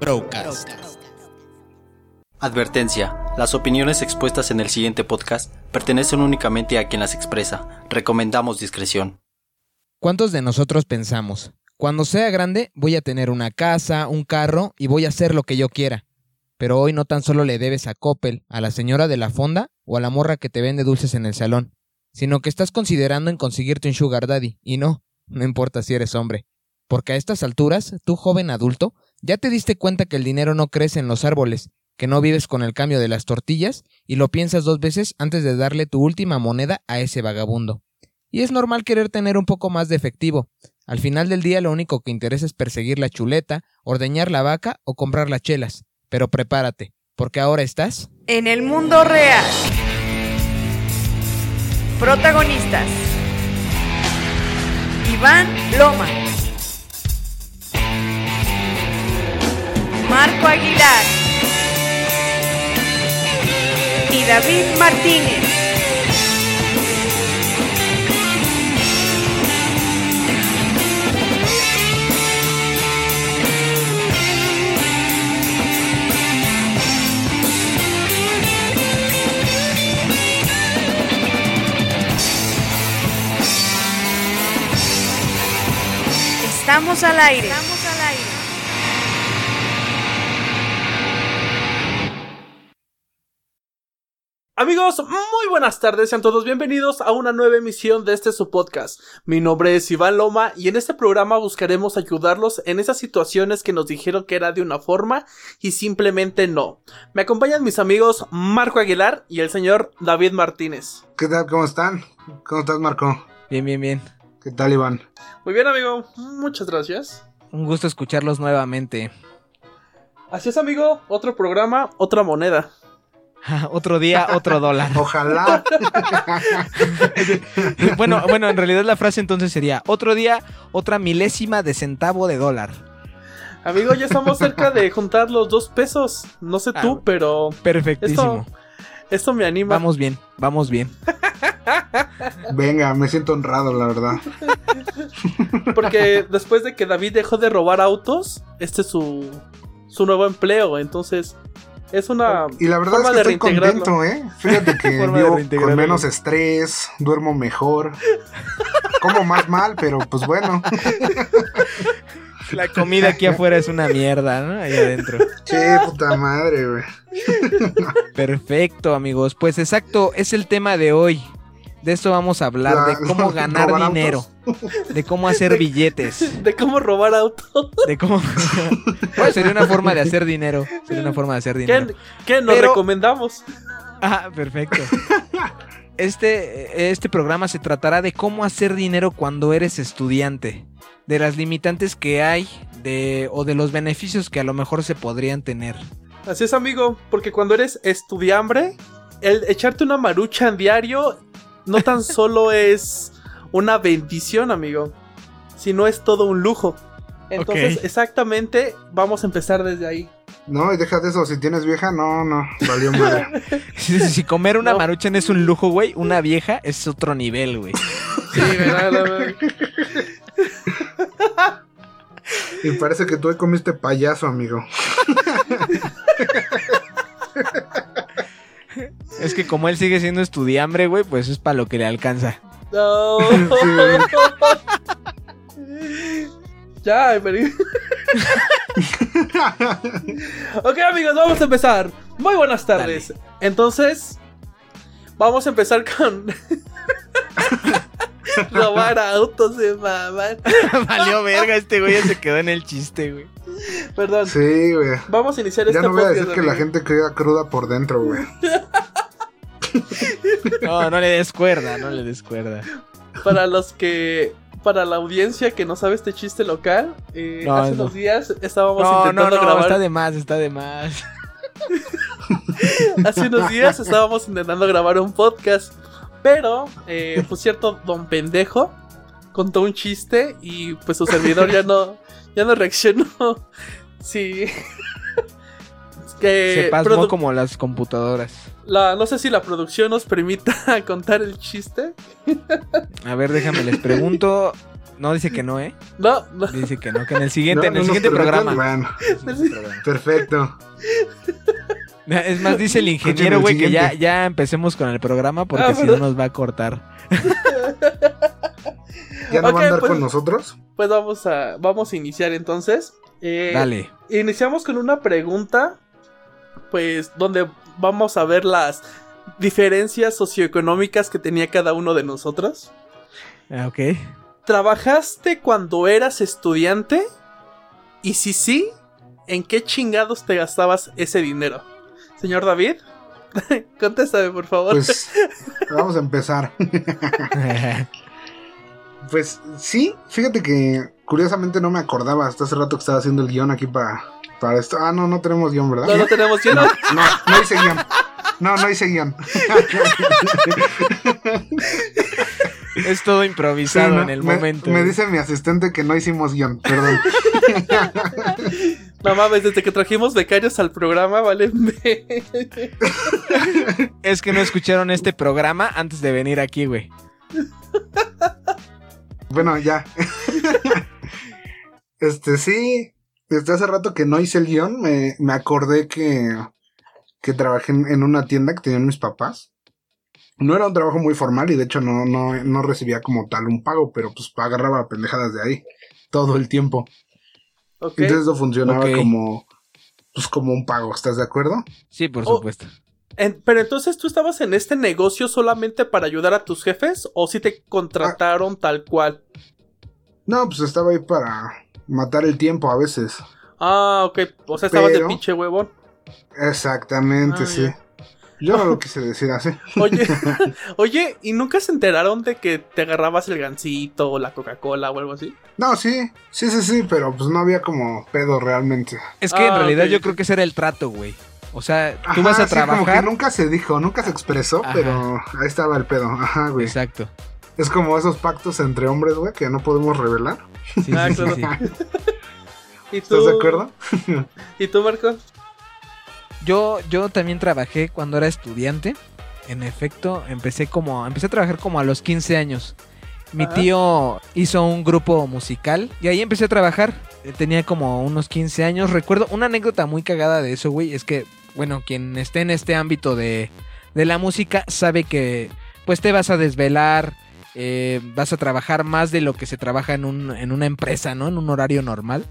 Procast. Advertencia. Las opiniones expuestas en el siguiente podcast pertenecen únicamente a quien las expresa. Recomendamos discreción. ¿Cuántos de nosotros pensamos? Cuando sea grande voy a tener una casa, un carro y voy a hacer lo que yo quiera. Pero hoy no tan solo le debes a Coppel, a la señora de la fonda o a la morra que te vende dulces en el salón, sino que estás considerando en conseguirte un sugar daddy, y no, no importa si eres hombre. Porque a estas alturas, tú joven adulto, ya te diste cuenta que el dinero no crece en los árboles, que no vives con el cambio de las tortillas y lo piensas dos veces antes de darle tu última moneda a ese vagabundo. Y es normal querer tener un poco más de efectivo. Al final del día lo único que interesa es perseguir la chuleta, ordeñar la vaca o comprar las chelas. Pero prepárate, porque ahora estás... En el mundo real. Protagonistas. Iván Loma. Marco Aguilar. Y David Martínez. Estamos al aire. Amigos, muy buenas tardes, sean todos bienvenidos a una nueva emisión de este su podcast. Mi nombre es Iván Loma y en este programa buscaremos ayudarlos en esas situaciones que nos dijeron que era de una forma y simplemente no. Me acompañan mis amigos Marco Aguilar y el señor David Martínez. ¿Qué tal? ¿Cómo están? ¿Cómo estás, Marco? Bien, bien, bien. ¿Qué tal, Iván? Muy bien, amigo, muchas gracias. Un gusto escucharlos nuevamente. Así es, amigo, otro programa, otra moneda. otro día, otro dólar. Ojalá. bueno, bueno, en realidad la frase entonces sería otro día, otra milésima de centavo de dólar. Amigo, ya estamos cerca de juntar los dos pesos. No sé tú, Ah, pero Perfectísimo. esto, esto me anima. Vamos bien, vamos bien. Venga, me siento honrado, la verdad. Porque después de que David dejó de robar autos, este es su, su nuevo empleo. Entonces, es una Y la verdad es que estoy contento, ¿eh? Fíjate que vivo con menos estrés, duermo mejor. Como más mal, pero pues bueno. La comida aquí afuera es una mierda, ¿no? Ahí adentro. Che, puta madre, güey. Perfecto, amigos. Pues exacto, es el tema de hoy. De esto vamos a hablar, La- de cómo ganar dinero, de cómo hacer billetes, De cómo robar autos. de cómo... Bueno, sería una forma de hacer dinero, sería una forma de hacer dinero. ¿Qué, qué nos Pero- recomendamos? Ah, perfecto. Este, este programa se tratará de cómo hacer dinero cuando eres estudiante, de las limitantes que hay, de, o de los beneficios que a lo mejor se podrían tener. Así es, amigo. Porque cuando eres estudiambre, el echarte una marucha en diario no tan solo es una bendición, amigo, sino es todo un lujo. Entonces, exactamente, vamos a empezar desde ahí. No, y deja de eso. Si tienes vieja, no, no. Valió madre. Si, si comer una No. maruchan es un lujo, güey, una vieja es otro nivel, güey. Sí, verdad. Y parece que tú hoy comiste payaso, amigo. Es que como él sigue siendo estudiambre, güey, pues es para lo que le alcanza. No. Sí. ya, pero... ok, amigos, vamos a empezar. Muy buenas tardes. Entonces, vamos a empezar con robar autos de mamá. Valió verga, este güey ya se quedó en el chiste, güey. Perdón. Sí, güey. Vamos a iniciar Ya este no voy a decir que la gente queda cruda por dentro, güey. No, no le des cuerda, no le des cuerda. Para los que. Para la audiencia que no sabe este chiste local, eh, No, hace no. unos días estábamos No, no, intentando no, grabar. está de más, está de más. Hace unos días estábamos intentando grabar un podcast. Pero, eh, pues cierto, don pendejo contó un chiste y pues su servidor ya no, ya no reaccionó. Sí. Que Se pasmó como las computadoras. La, no sé si la producción nos permita contar el chiste. A ver, déjame les pregunto. No, dice que no, ¿eh? No, no. Dice que no, que en el siguiente, ¿No? en el ¿No nos siguiente programa. Bueno, perfecto. Es más, dice el ingeniero, güey, que ya, ya empecemos con el programa porque Ah, si no nos va a cortar. ¿Ya no Ok, va a andar pues- con nosotros? Pues vamos a, vamos a iniciar entonces. Eh, Dale. Iniciamos con una pregunta, pues, donde vamos a ver las diferencias socioeconómicas que tenía cada uno de nosotros. Ah, Ok. ¿Trabajaste cuando eras estudiante? Y si sí, ¿en qué chingados te gastabas ese dinero? Señor David, contéstame por favor. Pues vamos a empezar. Pues sí, fíjate que curiosamente no me acordaba hasta hace rato que estaba haciendo el guion aquí para, para esto. Ah, no, no tenemos guion, ¿verdad? no, no tenemos lleno. No, no hice guion. No, no hice guion. es todo improvisado Sí, no, en el me, momento. Me dice mi asistente que no hicimos guion, perdón. No mames, desde que trajimos becarios al programa, vale. Es que no escucharon este programa antes de venir aquí, güey. Bueno, ya. este sí, desde hace rato que no hice el guion, me, me acordé que, que trabajé en, en una tienda que tenían mis papás. No era un trabajo muy formal y de hecho no, no, no recibía como tal un pago, pero pues agarraba pendejadas de ahí todo el tiempo. Ok. Entonces eso funcionaba como pues como un pago, ¿estás de acuerdo? Sí, por Oh. supuesto. En- pero entonces tú estabas en este negocio solamente para ayudar a tus jefes o si te contrataron tal cual. No, pues estaba ahí para matar el tiempo a veces. Ah, ok. O sea, estabas de pinche huevón. Exactamente, Ah, sí. Yo no lo quise decir así. Oye, oye, ¿y nunca se enteraron de que te agarrabas el gancito o la Coca-Cola o algo así? No, sí, sí, sí, sí, pero pues no había como pedo realmente. Es que en Ah, realidad yo creo que ese era el trato, güey. O sea, tú Ajá, vas a sí, Como que trabajar. nunca se dijo, nunca se expresó, Ajá. pero ahí estaba el pedo. Ajá, güey. Exacto. Es como esos pactos entre hombres, güey, que no podemos revelar. Sí, Ah, sí, sí, claro. sí. ¿Y tú, ¿Estás de acuerdo? ¿Y tú, Marco? Yo, yo también trabajé cuando era estudiante. En efecto, empecé como. Empecé a trabajar como a los 15 años. Mi Ajá. tío hizo un grupo musical y ahí empecé a trabajar. Eh, Tenía como unos 15 años. Recuerdo una anécdota muy cagada de eso, güey. Es que, bueno, quien esté en este ámbito de, de la música sabe que pues te vas a desvelar. Eh, vas a trabajar más de lo que se trabaja en, un, en una empresa, ¿no? En un horario normal.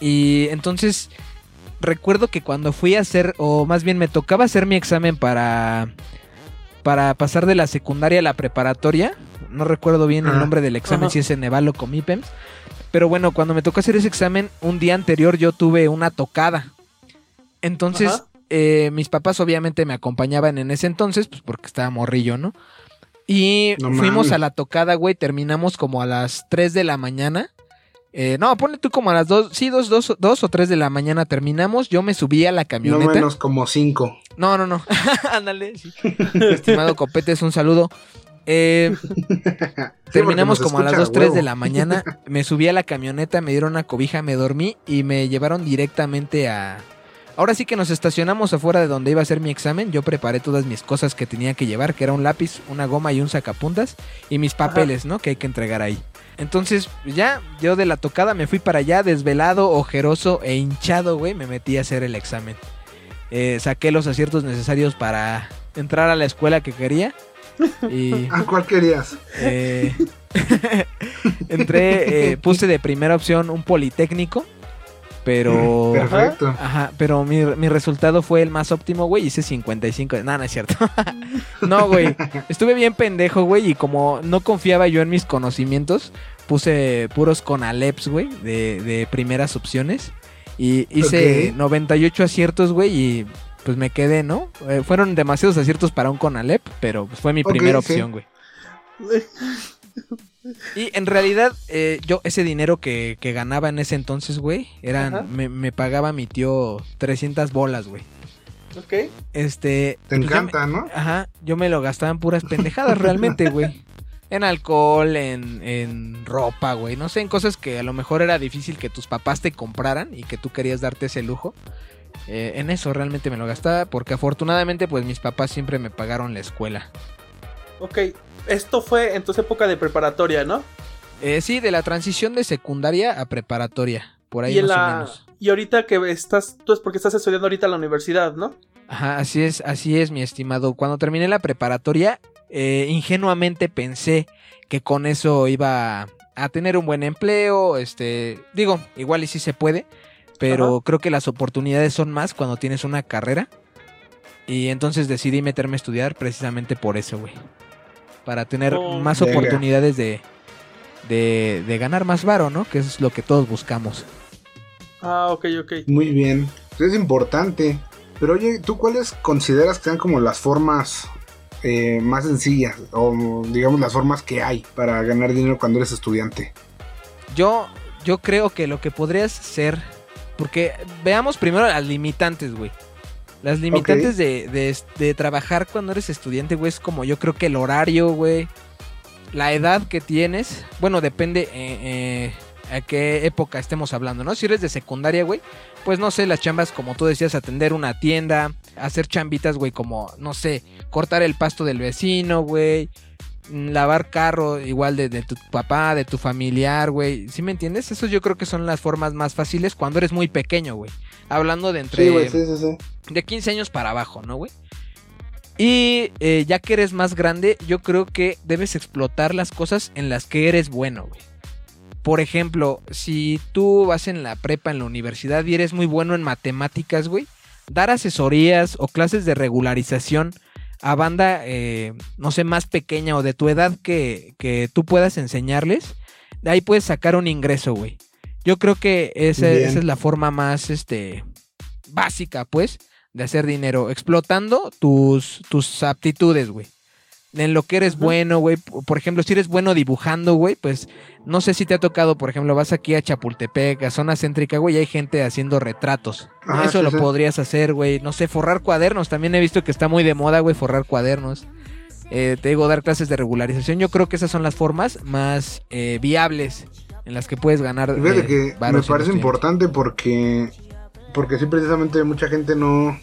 Y entonces recuerdo que cuando fui a hacer, o más bien me tocaba hacer mi examen para, para pasar de la secundaria a la preparatoria. No recuerdo bien el nombre del examen, si es en Nevalo con MIPEMS. Pero bueno, cuando me tocó hacer ese examen, un día anterior yo tuve una tocada. Entonces, eh, mis papás obviamente me acompañaban en ese entonces, pues porque estaba morrillo, ¿no? Y No fuimos a la tocada, güey, terminamos como a las 3 de la mañana. Eh, no, ponle tú como a las 2, sí, 2 dos, dos o 3 de la mañana terminamos. Yo me subí a la No camioneta. menos como cinco. No, no, no. Ándale. Estimado Copetes, un saludo. Eh, terminamos como a las 2, escucha 3 de la mañana. Me subí a la camioneta, me dieron una cobija, me dormí y me llevaron directamente a... Ahora sí que nos estacionamos afuera de donde iba a hacer mi examen. Yo preparé todas mis cosas que tenía que llevar, que era un lápiz, una goma y un sacapuntas. Y mis papeles, ¿no? Que hay que entregar ahí. Entonces, ya, yo de la tocada me fui para allá, desvelado, ojeroso e hinchado, güey. Me metí a hacer el examen. Eh, saqué los aciertos necesarios para entrar a la escuela que quería. Y ¿A cuál querías? eh, entré, eh, puse de primera opción un politécnico. Pero. Perfecto. Ajá, pero mi, mi resultado fue el más óptimo, güey. Hice 55. No, no es cierto. no, güey. Estuve bien pendejo, güey. Y como no confiaba yo en mis conocimientos, puse puros Conaleps, güey, de, de primeras opciones. Y hice Ok. 98 aciertos, güey. Y pues me quedé, ¿no? Eh, fueron demasiados aciertos para un Conalep, pero pues, fue mi primera sí. opción, güey. Y en realidad, eh, yo ese dinero que, que ganaba en ese entonces, güey, eran, me, me pagaba mi tío 300 bolas, güey. Ok. Este... Te pues, me- encanta, ¿no? ajá, yo me lo gastaba en puras pendejadas realmente, güey. En alcohol, en, en ropa, güey. No sé, en cosas que a lo mejor era difícil que tus papás te compraran y que tú querías darte ese lujo. Eh, en eso realmente me lo gastaba porque afortunadamente pues mis papás siempre me pagaron la escuela. Ok. Esto fue en tu época de preparatoria, ¿no? Eh, sí, de la transición de secundaria a preparatoria. Por ahí y, más o la, menos. y ahorita que estás, tú es porque estás estudiando ahorita en la universidad, ¿no? Ajá, así es, así es, mi estimado. Cuando terminé la preparatoria, eh, ingenuamente pensé que con eso iba a tener un buen empleo. Este, digo, igual y sí se puede, pero Ajá. creo que las oportunidades son más cuando tienes una carrera. Y entonces decidí meterme a estudiar precisamente por eso, güey. Para tener Oh, más venga. oportunidades de, de, de ganar más varo, ¿no? Que es lo que todos buscamos. Ah, ok, ok. Muy bien. Es importante. Pero oye, ¿tú cuáles consideras que sean como las formas eh, más sencillas? O digamos las formas que hay para ganar dinero cuando eres estudiante. Yo, yo creo que lo que podrías ser. Porque veamos primero las limitantes, güey. Las limitantes de, de- de trabajar cuando eres estudiante, güey, es como yo creo que el horario, güey. La edad que tienes. Bueno, depende eh, eh, a qué época estemos hablando, ¿no? Si eres de secundaria, güey. Pues no sé, las chambas, como tú decías, atender una tienda. Hacer chambitas, güey, como, no sé, cortar el pasto del vecino, güey. Mm, Lavar carro igual de, de tu papá, de tu familiar, güey. ¿Sí me entiendes? Eso yo creo que son las formas más fáciles cuando eres muy pequeño, güey. Hablando de entre Sí, güey, sí, sí, sí. de 15 años para abajo, ¿no, güey? Y eh, ya que eres más grande, yo creo que debes explotar las cosas en las que eres bueno, güey. Por ejemplo, si tú vas en la prepa, en la universidad y eres muy bueno en matemáticas, güey, dar asesorías o clases de regularización a banda, eh, no sé, más pequeña o de tu edad que, que tú puedas enseñarles, de ahí puedes sacar un ingreso, güey. Yo creo que esa, esa es la forma más, este, básica, pues, de hacer dinero, explotando tus, tus aptitudes, güey. En lo que eres bueno, güey. Por ejemplo, si eres bueno dibujando, güey, pues no sé si te ha tocado, por ejemplo, vas aquí a Chapultepec, a zona céntrica, güey, y hay gente haciendo retratos. Ajá, Eso sí, lo sí. podrías hacer, güey. No sé, forrar cuadernos. También he visto que está muy de moda, güey, forrar cuadernos. Eh, te digo, dar clases de regularización. Yo creo que esas son las formas más eh, viables en las que puedes ganar. Fíjate eh, que me parece importante porque porque sí precisamente mucha gente no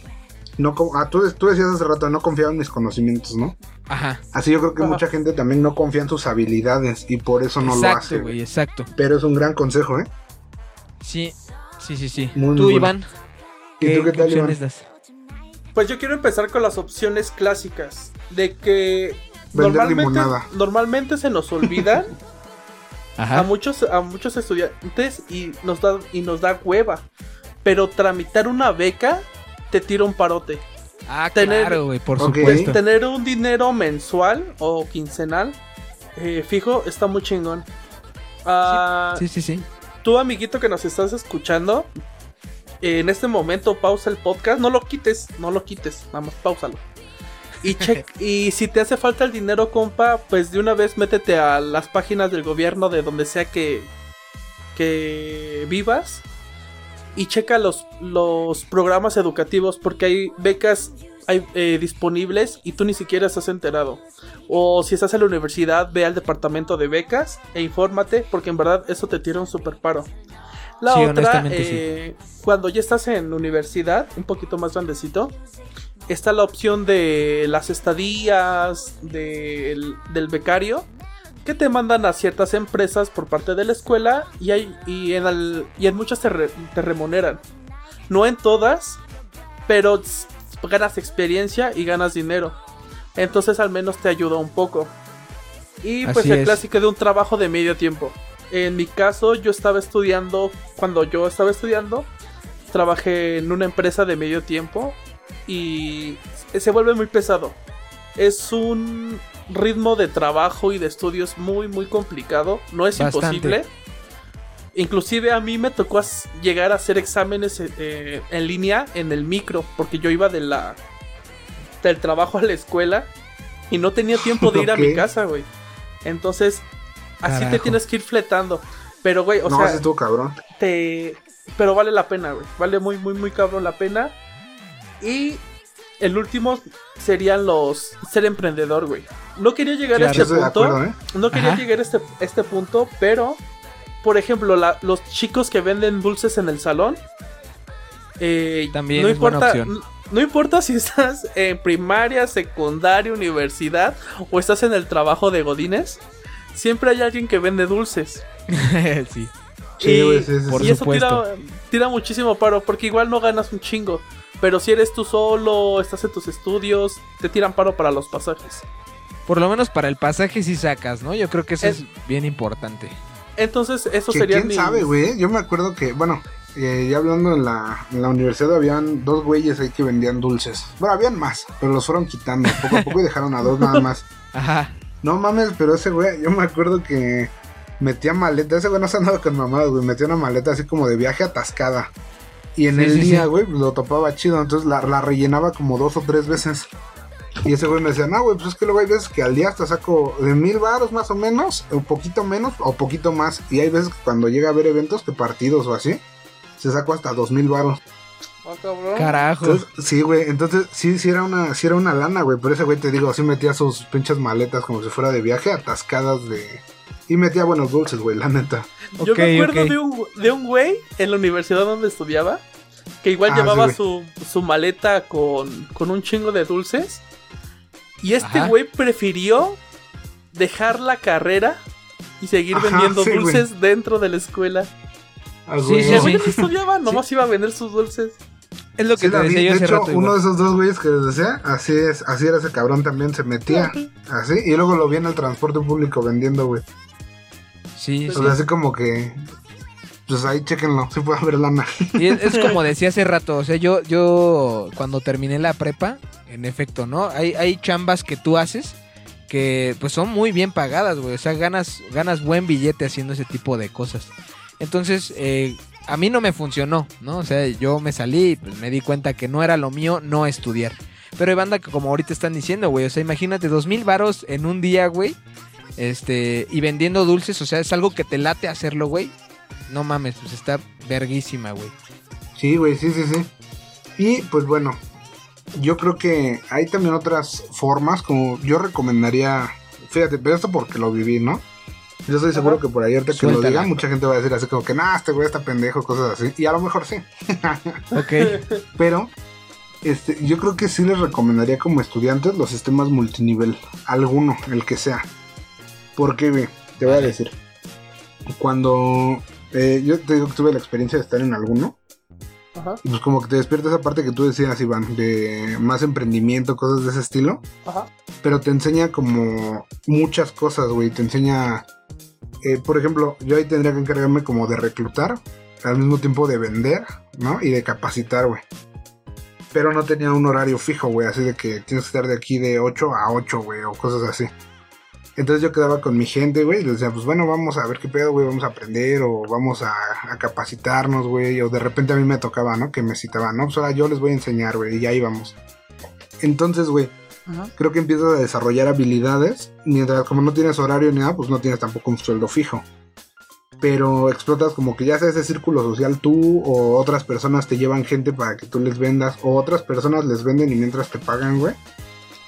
no ah, tú, tú decías hace rato no confiaba en mis conocimientos, ¿no? Ajá. Así yo creo que Ajá. mucha gente también no confía en sus habilidades y por eso no lo exacto, hace. güey, exacto. Pero es un gran consejo, ¿eh? Sí, sí, sí, sí. Muy, muy Tú, bueno. Iván, ¿Y ¿qué, tú qué qué tal, Iván? das? Pues yo quiero empezar con las opciones clásicas. De que Vender normalmente, limonada. normalmente se nos olvidan a Ajá. muchos, a muchos estudiantes y nos da, y nos da hueva. Pero tramitar una beca te tira un parote. Ah, tener- claro, güey, por Ok. supuesto. Tener un dinero mensual o quincenal eh, fijo está muy chingón. Ah, Sí, sí, sí. Tú, amiguito que nos estás escuchando, en este momento pausa el podcast. No lo quites, no lo quites, nada más pausalo. Y, check, y si te hace falta el dinero, compa, pues de una vez métete a las páginas del gobierno de donde sea que, que vivas y checa los, los programas educativos porque hay becas hay, eh, disponibles y tú ni siquiera estás enterado. O si estás en la universidad, ve al departamento de becas e infórmate porque en verdad eso te tira un super paro. La Sí, otra, eh, cuando ya estás en universidad, un poquito más grandecito, está la opción de las estadías del, del becario que te mandan a ciertas empresas por parte de la escuela y, hay, y, en, al- y en muchas te, re- te remuneran. No en todas, pero ganas experiencia y ganas dinero. Entonces al menos te ayuda un poco. Y pues Así el es. clásico de un trabajo de medio tiempo. En mi caso yo estaba estudiando, cuando yo estaba estudiando, trabajé en una empresa de medio tiempo y se vuelve muy pesado. Es un ritmo de trabajo y de estudios muy muy complicado. No es Bastante. imposible. Inclusive a mí me tocó llegar a hacer exámenes eh, en línea en el micro porque yo iba de la del trabajo a la escuela y no tenía tiempo de ir a mi casa, güey. Entonces, así te tienes que ir fletando. Pero, güey, o no, sea, estuvo cabrón. te... Pero vale la pena, güey. Vale muy, muy, muy cabrón la pena. Y el último serían los... Ser emprendedor, güey. No quería llegar Claro. a este punto. acuerdo, ¿eh? No quería Ajá. llegar a este, este punto, pero... Por ejemplo, la- los chicos que venden dulces en el salón. eh, También no es buena importa, opción. n- No importa si estás en primaria, secundaria, universidad o estás en el trabajo de Godines. siempre hay alguien que vende dulces. sí. Sí, y, sí, sí, por y sí. eso tira muchísimo paro, porque igual no ganas un chingo. Pero si eres tú solo, estás en tus estudios, te tiran paro para los pasajes. Por lo menos para el pasaje sí sacas, ¿no? Yo creo que eso Es- es, bien importante. Entonces, eso sería quién sabe, güey. Yo me acuerdo que, bueno, eh, ya hablando en la, en la universidad, habían dos güeyes ahí que vendían dulces. Bueno, habían más, pero los fueron quitando poco a poco y dejaron a dos nada más. Ajá. No mames, pero ese güey, yo me acuerdo que metía maleta. Ese güey no se andaba con mamadas, güey. Metía una maleta así como de viaje atascada. Y en Sí, el sí, día, sí. güey, lo topaba chido. Entonces la, la rellenaba como dos o tres veces. Y ese güey me decía, no, güey, pues es que luego hay veces que al día hasta saco de mil varos más o menos, un poquito menos o poquito más. Y hay veces que cuando llega a haber eventos, que partidos o así, se sacó hasta dos mil varos. Ah. Carajo. Entonces, sí, güey, entonces sí, sí era una, sí era una lana, güey. Pero ese güey te digo, sí metía sus pinches maletas como si fuera de viaje, atascadas de. Y metía buenos dulces, güey, la neta. Yo me acuerdo de, un, de un güey en la universidad donde estudiaba que igual Ah, llevaba sí, su, su maleta con, con un chingo de dulces. Y este Ajá. güey prefirió dejar la carrera y seguir Ajá, vendiendo sí, güey. dulces dentro de la escuela. Ah, Sí, güey. sí, Y el sí. güey no estudiaba, nomás iba a vender sus dulces. Es lo que Sí, te vi. decía yo de hace hecho, rato. uno igual. de esos dos güeyes que les decía, así es, así era ese cabrón también, se metía, así, y luego lo vi en el transporte público vendiendo, güey. Sí, sí. O sea, así como que, pues ahí chéquenlo, sí puede haber lana. Y es, es como decía hace rato, o sea, yo, yo cuando terminé la prepa, en efecto, ¿no? Hay, hay chambas que tú haces que pues son muy bien pagadas, güey. O sea, ganas, ganas buen billete haciendo ese tipo de cosas. Entonces, eh, a mí no me funcionó, ¿no? O sea, yo me salí y pues, me di cuenta que no era lo mío no estudiar. Pero hay banda que como ahorita están diciendo, güey. O sea, imagínate, dos mil varos en un día, güey. Este, y vendiendo dulces, o sea, es algo que te late hacerlo, güey. No mames, pues está verguísima, güey. Sí, güey, sí, sí, sí. Y pues bueno, yo creo que hay también otras formas, como yo recomendaría, fíjate, pero esto porque lo viví, ¿no? Yo estoy seguro que por ahí ahorita que lo diga, mucha gente va a decir así como que, nah, este güey está pendejo, cosas así. Y a lo mejor sí. Ok. Pero este, yo creo que sí les recomendaría como estudiantes los sistemas multinivel. Alguno, el que sea. Porque, ve, te voy a decir. Cuando eh, yo te digo que tuve la experiencia de estar en alguno. Ajá, Y pues como que te despierta esa parte que tú decías, Iván, de más emprendimiento, cosas de ese estilo. ajá. Pero te enseña como muchas cosas, güey. Te enseña, eh, por ejemplo, yo ahí tendría que encargarme como de reclutar, al mismo tiempo de vender, ¿no? Y de capacitar, güey. Pero no tenía un horario fijo, güey, así de que tienes que estar de aquí de 8 a 8, güey, o cosas así. Entonces yo quedaba con mi gente, güey, y les decía, pues bueno, vamos a ver qué pedo, güey, vamos a aprender, o vamos a, a capacitarnos, güey, o de repente a mí me tocaba, ¿no? Que me citaban, no, pues ahora yo les voy a enseñar, güey, y ahí vamos. Entonces, güey, creo que empiezas a desarrollar habilidades. Mientras como no tienes horario ni nada, pues no tienes tampoco un sueldo fijo. Pero explotas como que ya sea ese círculo social tú o otras personas te llevan gente para que tú les vendas o otras personas les venden y mientras te pagan, güey.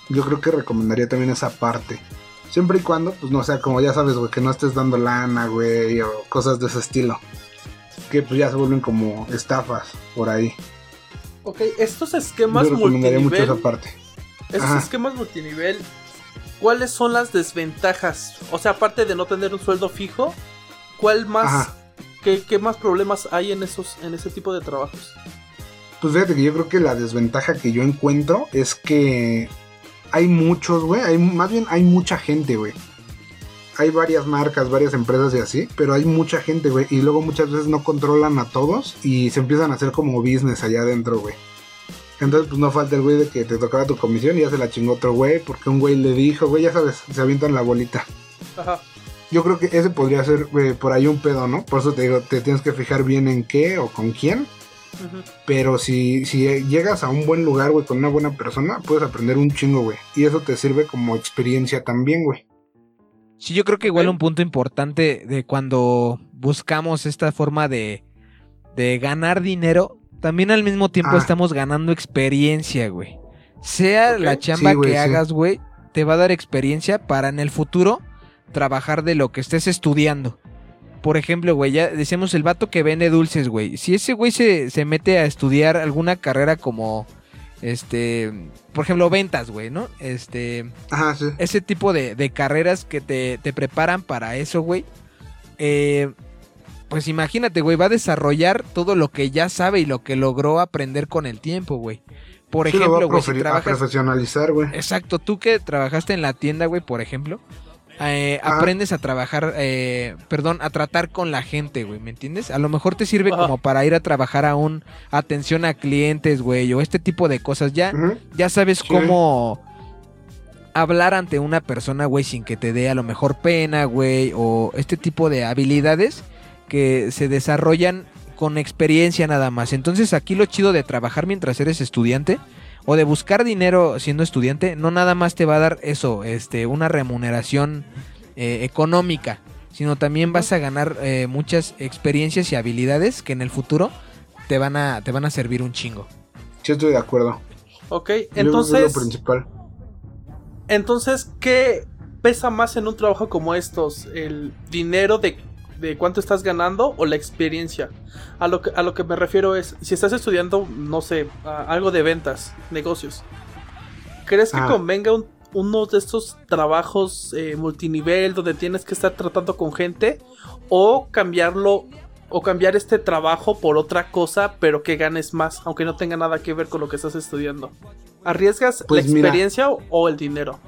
Yo creo que recomendaría también esa parte. Siempre y cuando, pues no sea como ya sabes, güey, que no estés dando lana, güey, o cosas de ese estilo. Que pues ya se vuelven como estafas por ahí. Ok, estos esquemas Yo recomendaría mucho multinivel. esa parte. Estos Ajá. esquemas multinivel, ¿cuáles son las desventajas? O sea, aparte de no tener un sueldo fijo, ¿cuál más, qué, qué más problemas hay en esos, en ese tipo de trabajos? Pues fíjate que yo creo que la desventaja que yo encuentro es que hay muchos, güey. Hay, más bien hay mucha gente, güey. Hay varias marcas, varias empresas y así, pero hay mucha gente, güey. Y luego muchas veces no controlan a todos y se empiezan a hacer como business allá adentro, güey. Entonces, pues no falta el güey de que te tocaba tu comisión y ya se la chingó otro güey porque un güey le dijo, güey, ya sabes, se avientan la bolita. Ajá. Yo creo que ese podría ser por ahí un pedo, ¿no? Por eso te digo, te tienes que fijar bien en qué o con quién. Pero si, si llegas a un buen lugar, güey, con una buena persona, puedes aprender un chingo, güey. Y eso te sirve como experiencia también, güey. Sí, yo creo que igual un punto importante de cuando buscamos esta forma de, de ganar dinero, también al mismo tiempo Ah. estamos ganando experiencia, güey. Sea la chamba Sí, güey, que sí. hagas, güey, te va a dar experiencia para en el futuro trabajar de lo que estés estudiando. Por ejemplo, güey, ya decíamos el vato que vende dulces, güey. Si ese güey se, se mete a estudiar alguna carrera como este, por ejemplo, ventas, güey, ¿no? Este, Ajá, sí. ese tipo de, de carreras que te, te preparan para eso, güey. eh, pues imagínate, güey, va a desarrollar todo lo que ya sabe y lo que logró aprender con el tiempo, güey. Por Sí, ejemplo, güey, si a trabajas... profesionalizar, güey. Exacto, tú que trabajaste en la tienda, güey, por ejemplo, eh, aprendes a trabajar, eh, perdón, a tratar con la gente, güey, ¿me entiendes? A lo mejor te sirve como para ir a trabajar a un atención a clientes, güey, o este tipo de cosas. Ya, ya sabes Sí. cómo hablar ante una persona, güey, sin que te dé a lo mejor pena, güey, o este tipo de habilidades que se desarrollan con experiencia nada más. Entonces aquí lo chido de trabajar mientras eres estudiante o de buscar dinero siendo estudiante, no nada más te va a dar eso, este, una remuneración eh, económica, sino también vas a ganar eh, muchas experiencias y habilidades que en el futuro te van a, te van a servir un chingo. Sí, estoy de acuerdo. Ok, Yo entonces, Es lo principal. entonces, ¿qué pesa más en un trabajo como estos? ¿El dinero de, de cuánto estás ganando o la experiencia? A lo, que, a lo que me refiero es, si estás estudiando, no sé, algo de ventas, negocios, ¿crees que Ah. convenga un- uno de estos trabajos eh, multinivel donde tienes que estar tratando con gente o cambiarlo o cambiar este trabajo por otra cosa pero que ganes más aunque no tenga nada que ver con lo que estás estudiando arriesgas Pues la mira. experiencia o, o el dinero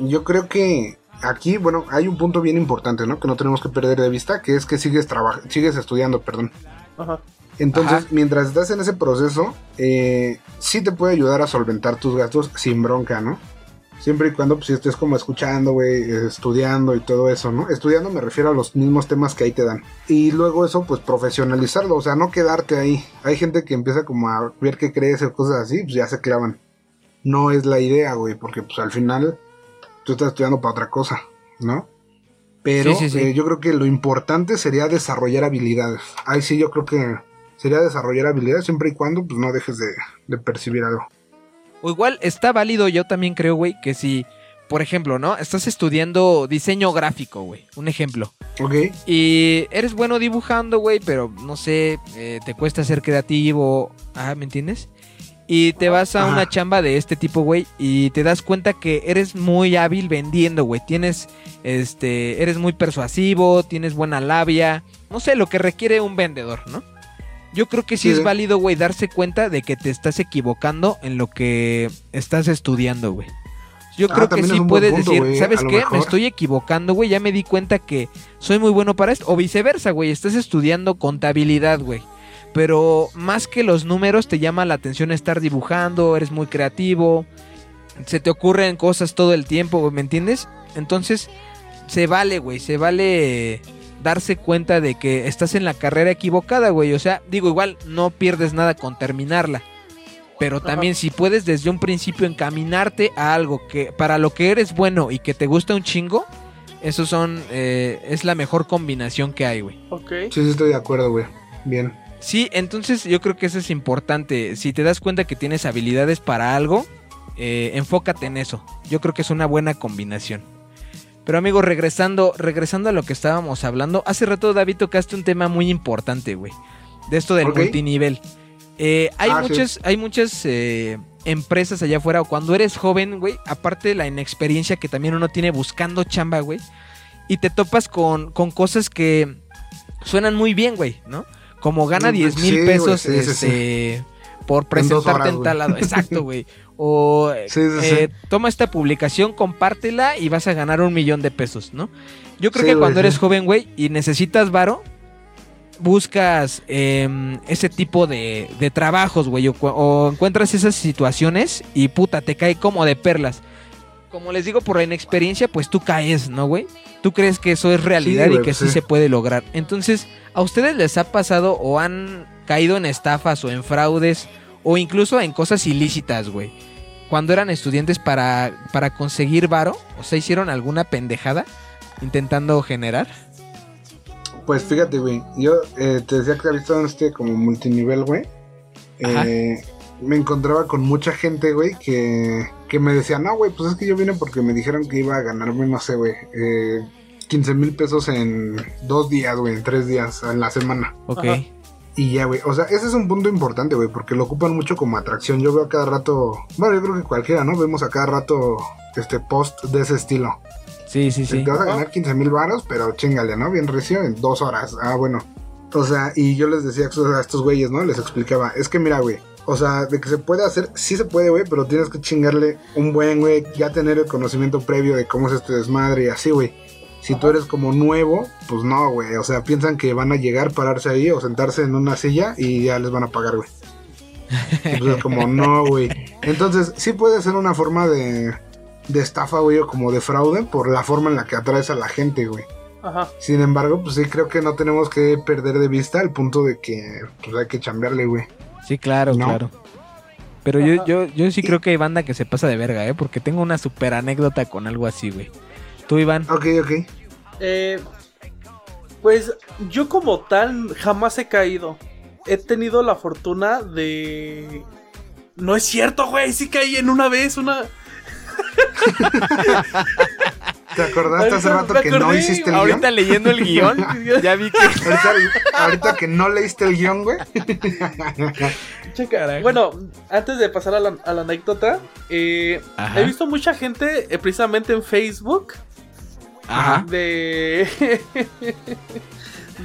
Yo creo que aquí, bueno, hay un punto bien importante, ¿no? Que no tenemos que perder de vista, que es que sigues sigues estudiando, perdón. Ajá. Entonces, Ajá. mientras estás en ese proceso, eh, sí te puede ayudar a solventar tus gastos sin bronca, ¿no? Siempre y cuando pues, estés como escuchando, güey, estudiando y todo eso, ¿no? Estudiando me refiero a los mismos temas que ahí te dan. Y luego eso, pues profesionalizarlo, o sea, no quedarte ahí. Hay gente que empieza como a ver que crece o cosas así, pues ya se clavan. No es la idea, güey, porque pues al final tú estás estudiando para otra cosa, ¿no? Pero Sí, sí, sí. eh, yo creo que lo importante sería desarrollar habilidades. Ahí sí yo creo que sería desarrollar habilidades siempre y cuando pues no dejes de, de percibir algo. O igual está válido, yo también creo, güey, que si, por ejemplo, ¿no? Estás estudiando diseño gráfico, güey. Un ejemplo. ¿Ok? Y eres bueno dibujando, güey, pero no sé, eh, te cuesta ser creativo. Ah, ¿me entiendes? Y te vas a Ajá. una chamba de este tipo, güey, y te das cuenta que eres muy hábil vendiendo, güey. Tienes, este, eres muy persuasivo, tienes buena labia. No sé, lo que requiere un vendedor, ¿no? Yo creo que sí, Sí, es válido, güey, darse cuenta de que te estás equivocando en lo que estás estudiando, güey. Yo Ah, creo que sí puedes punto, decir, ¿sabes qué? Me estoy equivocando, güey. Ya me di cuenta que soy muy bueno para esto. O viceversa, güey. Estás estudiando contabilidad, güey. Pero más que los números, te llama la atención estar dibujando, eres muy creativo. Se te ocurren cosas todo el tiempo, ¿me entiendes? Entonces, se vale, güey. Se vale darse cuenta de que estás en la carrera equivocada, güey. O sea, digo, igual no pierdes nada con terminarla. Pero Ajá. también si puedes desde un principio encaminarte a algo que para lo que eres bueno y que te gusta un chingo, esos son eh, es la mejor combinación que hay, güey. Ok. Sí, sí estoy de acuerdo, güey. Bien. Sí, entonces yo creo que eso es importante. Si te das cuenta que tienes habilidades para algo, eh, enfócate en eso. Yo creo que es una buena combinación. Pero amigos, regresando, regresando a lo que estábamos hablando, hace rato David tocaste un tema muy importante, güey. De esto del multinivel. Eh, hay, Ah, sí. muchas, hay muchas eh, empresas allá afuera, o cuando eres joven, güey, aparte de la inexperiencia que también uno tiene buscando chamba, güey, y te topas con, con cosas que suenan muy bien, güey, ¿no? Como gana Mm, 10 mil sí, pesos este, por En presentarte horas, en tal lado. Exacto, güey. O eh, toma esta publicación, compártela y vas a ganar un millón de pesos, ¿no? Yo creo que cuando eres joven, güey, y necesitas varo, buscas em, ese tipo de, de trabajos, güey, o encuentras esas situaciones y puta, te cae como de perlas. Como les digo, por la inexperiencia, pues tú caes, ¿no, güey? Tú crees que eso es realidad Sí, y que pues sí sí. se puede lograr. Entonces, ¿a ustedes les ha pasado o han caído en estafas o en fraudes o incluso en cosas ilícitas, güey? Cuando eran estudiantes para, para conseguir varo, o sea, hicieron alguna pendejada intentando generar. Pues fíjate, güey. Yo eh, te decía que había estado en este como multinivel, güey. Eh, me encontraba con mucha gente, güey, que, que me decía, no, güey, pues es que yo vine porque me dijeron que iba a ganarme, no sé, güey, eh, 15 mil pesos en dos días, güey, en tres días, en la semana. Ok. Ajá. Y ya, güey. O sea, ese es un punto importante, güey, porque lo ocupan mucho como atracción. Yo veo a cada rato. Bueno, yo creo que cualquiera, ¿no? Vemos a cada rato este post de ese estilo. Sí, sí, sí. Te vas a ganar 15 mil varos, pero chingale, ¿no? Bien recio en dos horas. Ah, bueno. O sea, y yo les decía a estos güeyes, ¿no? Les explicaba, es que mira, güey. O sea, de que se puede hacer, sí se puede, güey, pero tienes que chingarle un buen, güey, ya tener el conocimiento previo de cómo es este desmadre y así, güey. Si tú eres como nuevo, pues no, güey. O sea, piensan que van a llegar, pararse ahí o sentarse en una silla y ya les van a pagar, güey. Entonces, como no, güey. Entonces, sí puede ser una forma de, de estafa, güey, o como de fraude por la forma en la que atraes a la gente, güey. Ajá. Sin embargo, pues sí creo que no tenemos que perder de vista el punto de que pues hay que chambearle, güey. Sí, claro, ¿No? claro. Pero yo, yo, yo sí creo que hay banda que se pasa de verga, ¿eh? Porque tengo una super anécdota con algo así, güey. Tú, Iván. Ok, ok. Eh, pues yo como tal jamás he caído. He tenido la fortuna de... No es cierto, güey. Sí caí en una vez, una... ¿Te acordaste hace Ahorita rato que no hiciste el Ahorita guion? leyendo el guion, ya vi que... Ahorita, ahorita que no leíste el guion, güey. Bueno, antes de pasar a la, a la anécdota, eh, he visto mucha gente eh, precisamente en Facebook Ajá. de,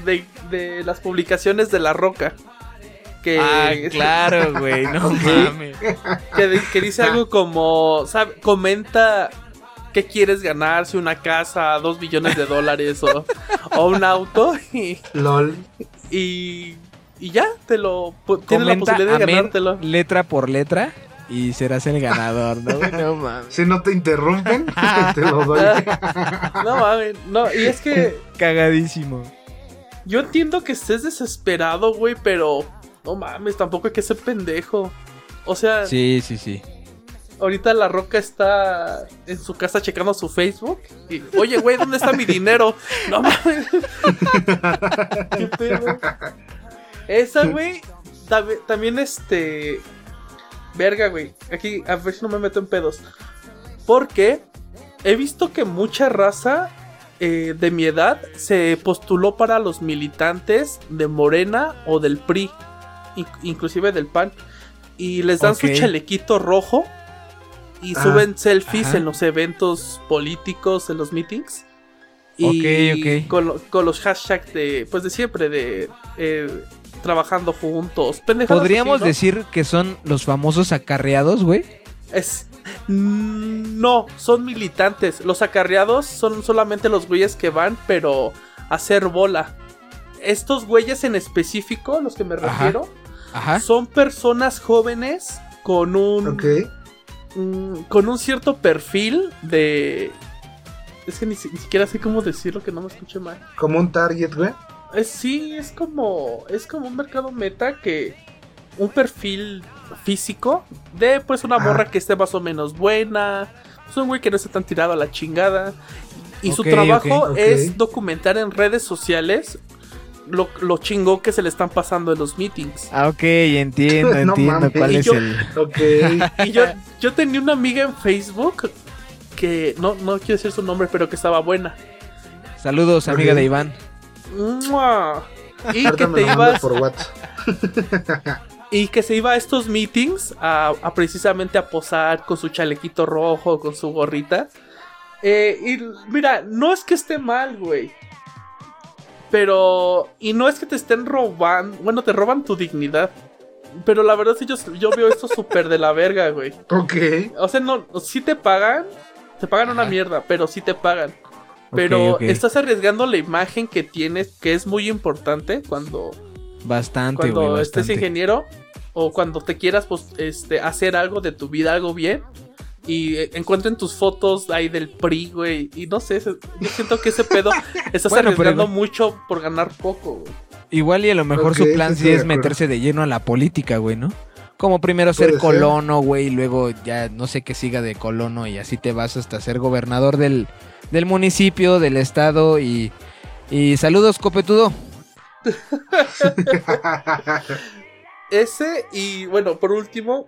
de de las publicaciones de La Roca. Que, Ah, claro, güey, no mames. que dice algo como, sabe, comenta qué quieres ganar, si una casa, dos billones de dólares o, o un auto y, LOL. y, y ya, te lo, tienes la posibilidad de ganártelo. letra por letra y serás el ganador, ¿no? No mames. Si no te interrumpen, te lo doy. No mames, no, y es que Cagadísimo. yo entiendo que estés desesperado, güey, pero no mames, tampoco hay que ser pendejo. O sea, Sí, sí, sí. Ahorita La Roca está en su casa checando su Facebook y, oye, güey, ¿dónde está mi dinero? No mames. ¿Qué pedo? Esa, güey, también este... Verga, güey. Aquí, a ver si no me meto en pedos. Porque he visto que mucha raza eh, de mi edad se postuló para los militantes de Morena o del PRI, in- inclusive del PAN, y les dan su chalequito rojo y Ah, suben selfies ajá. en los eventos políticos, en los meetings. Y Ok, ok. Con, lo- con los hashtags de, pues de siempre, de eh, trabajando juntos. pendejadas ¿Podríamos así, ¿no? decir que son los famosos acarreados, güey? Es. No, son militantes. Los acarreados son solamente los güeyes que van, pero a hacer bola. Estos güeyes en específico, los que me refiero, Ajá. son personas jóvenes con un. Ok. Mm, con un cierto perfil de. Es que ni, si- ni siquiera sé cómo decirlo que no me escuche mal. Como un target, güey. Es, sí, es como. Es como un mercado meta que. Un perfil físico de pues una Ajá. morra que esté más o menos buena. Pues un güey que no esté tan tirado a la chingada. Y su trabajo es documentar en redes sociales lo, lo chingón que se le están pasando en los meetings. Ah, ok, entiendo, No entiendo mames. cuál Y es yo- el... Ok. Y yo, yo tenía una amiga en Facebook que no, no quiero decir su nombre, pero que estaba buena. Saludos, amiga de Iván. ¡Mua! Y que te ibas por y que se iba a estos meetings a, a precisamente a posar con su chalequito rojo, con su gorrita. Eh, y mira, no es que esté mal, güey. Pero. Y no es que te estén robando. Bueno, te roban tu dignidad. Pero la verdad es que yo, yo veo esto súper de la verga, güey. Ok. O sea, no, sí te pagan. Te pagan una mierda, pero sí te pagan. Pero estás arriesgando la imagen que tienes, que es muy importante cuando, Bastante, cuando estés bastante. ingeniero o cuando te quieras pues, este, hacer algo de tu vida, algo bien. Y eh, encuentren tus fotos ahí del PRI, güey. Y no sé, se- yo siento que ese pedo estás Bueno, pero- arriesgando mucho por ganar poco, güey. Igual y a lo mejor su plan sí es meterse de lleno a la política, güey, ¿no? Como primero ser. colono, güey, y luego ya no sé qué siga de colono y así te vas hasta ser gobernador del, del municipio, del estado y... Y saludos, copetudo. Ese y bueno, por último,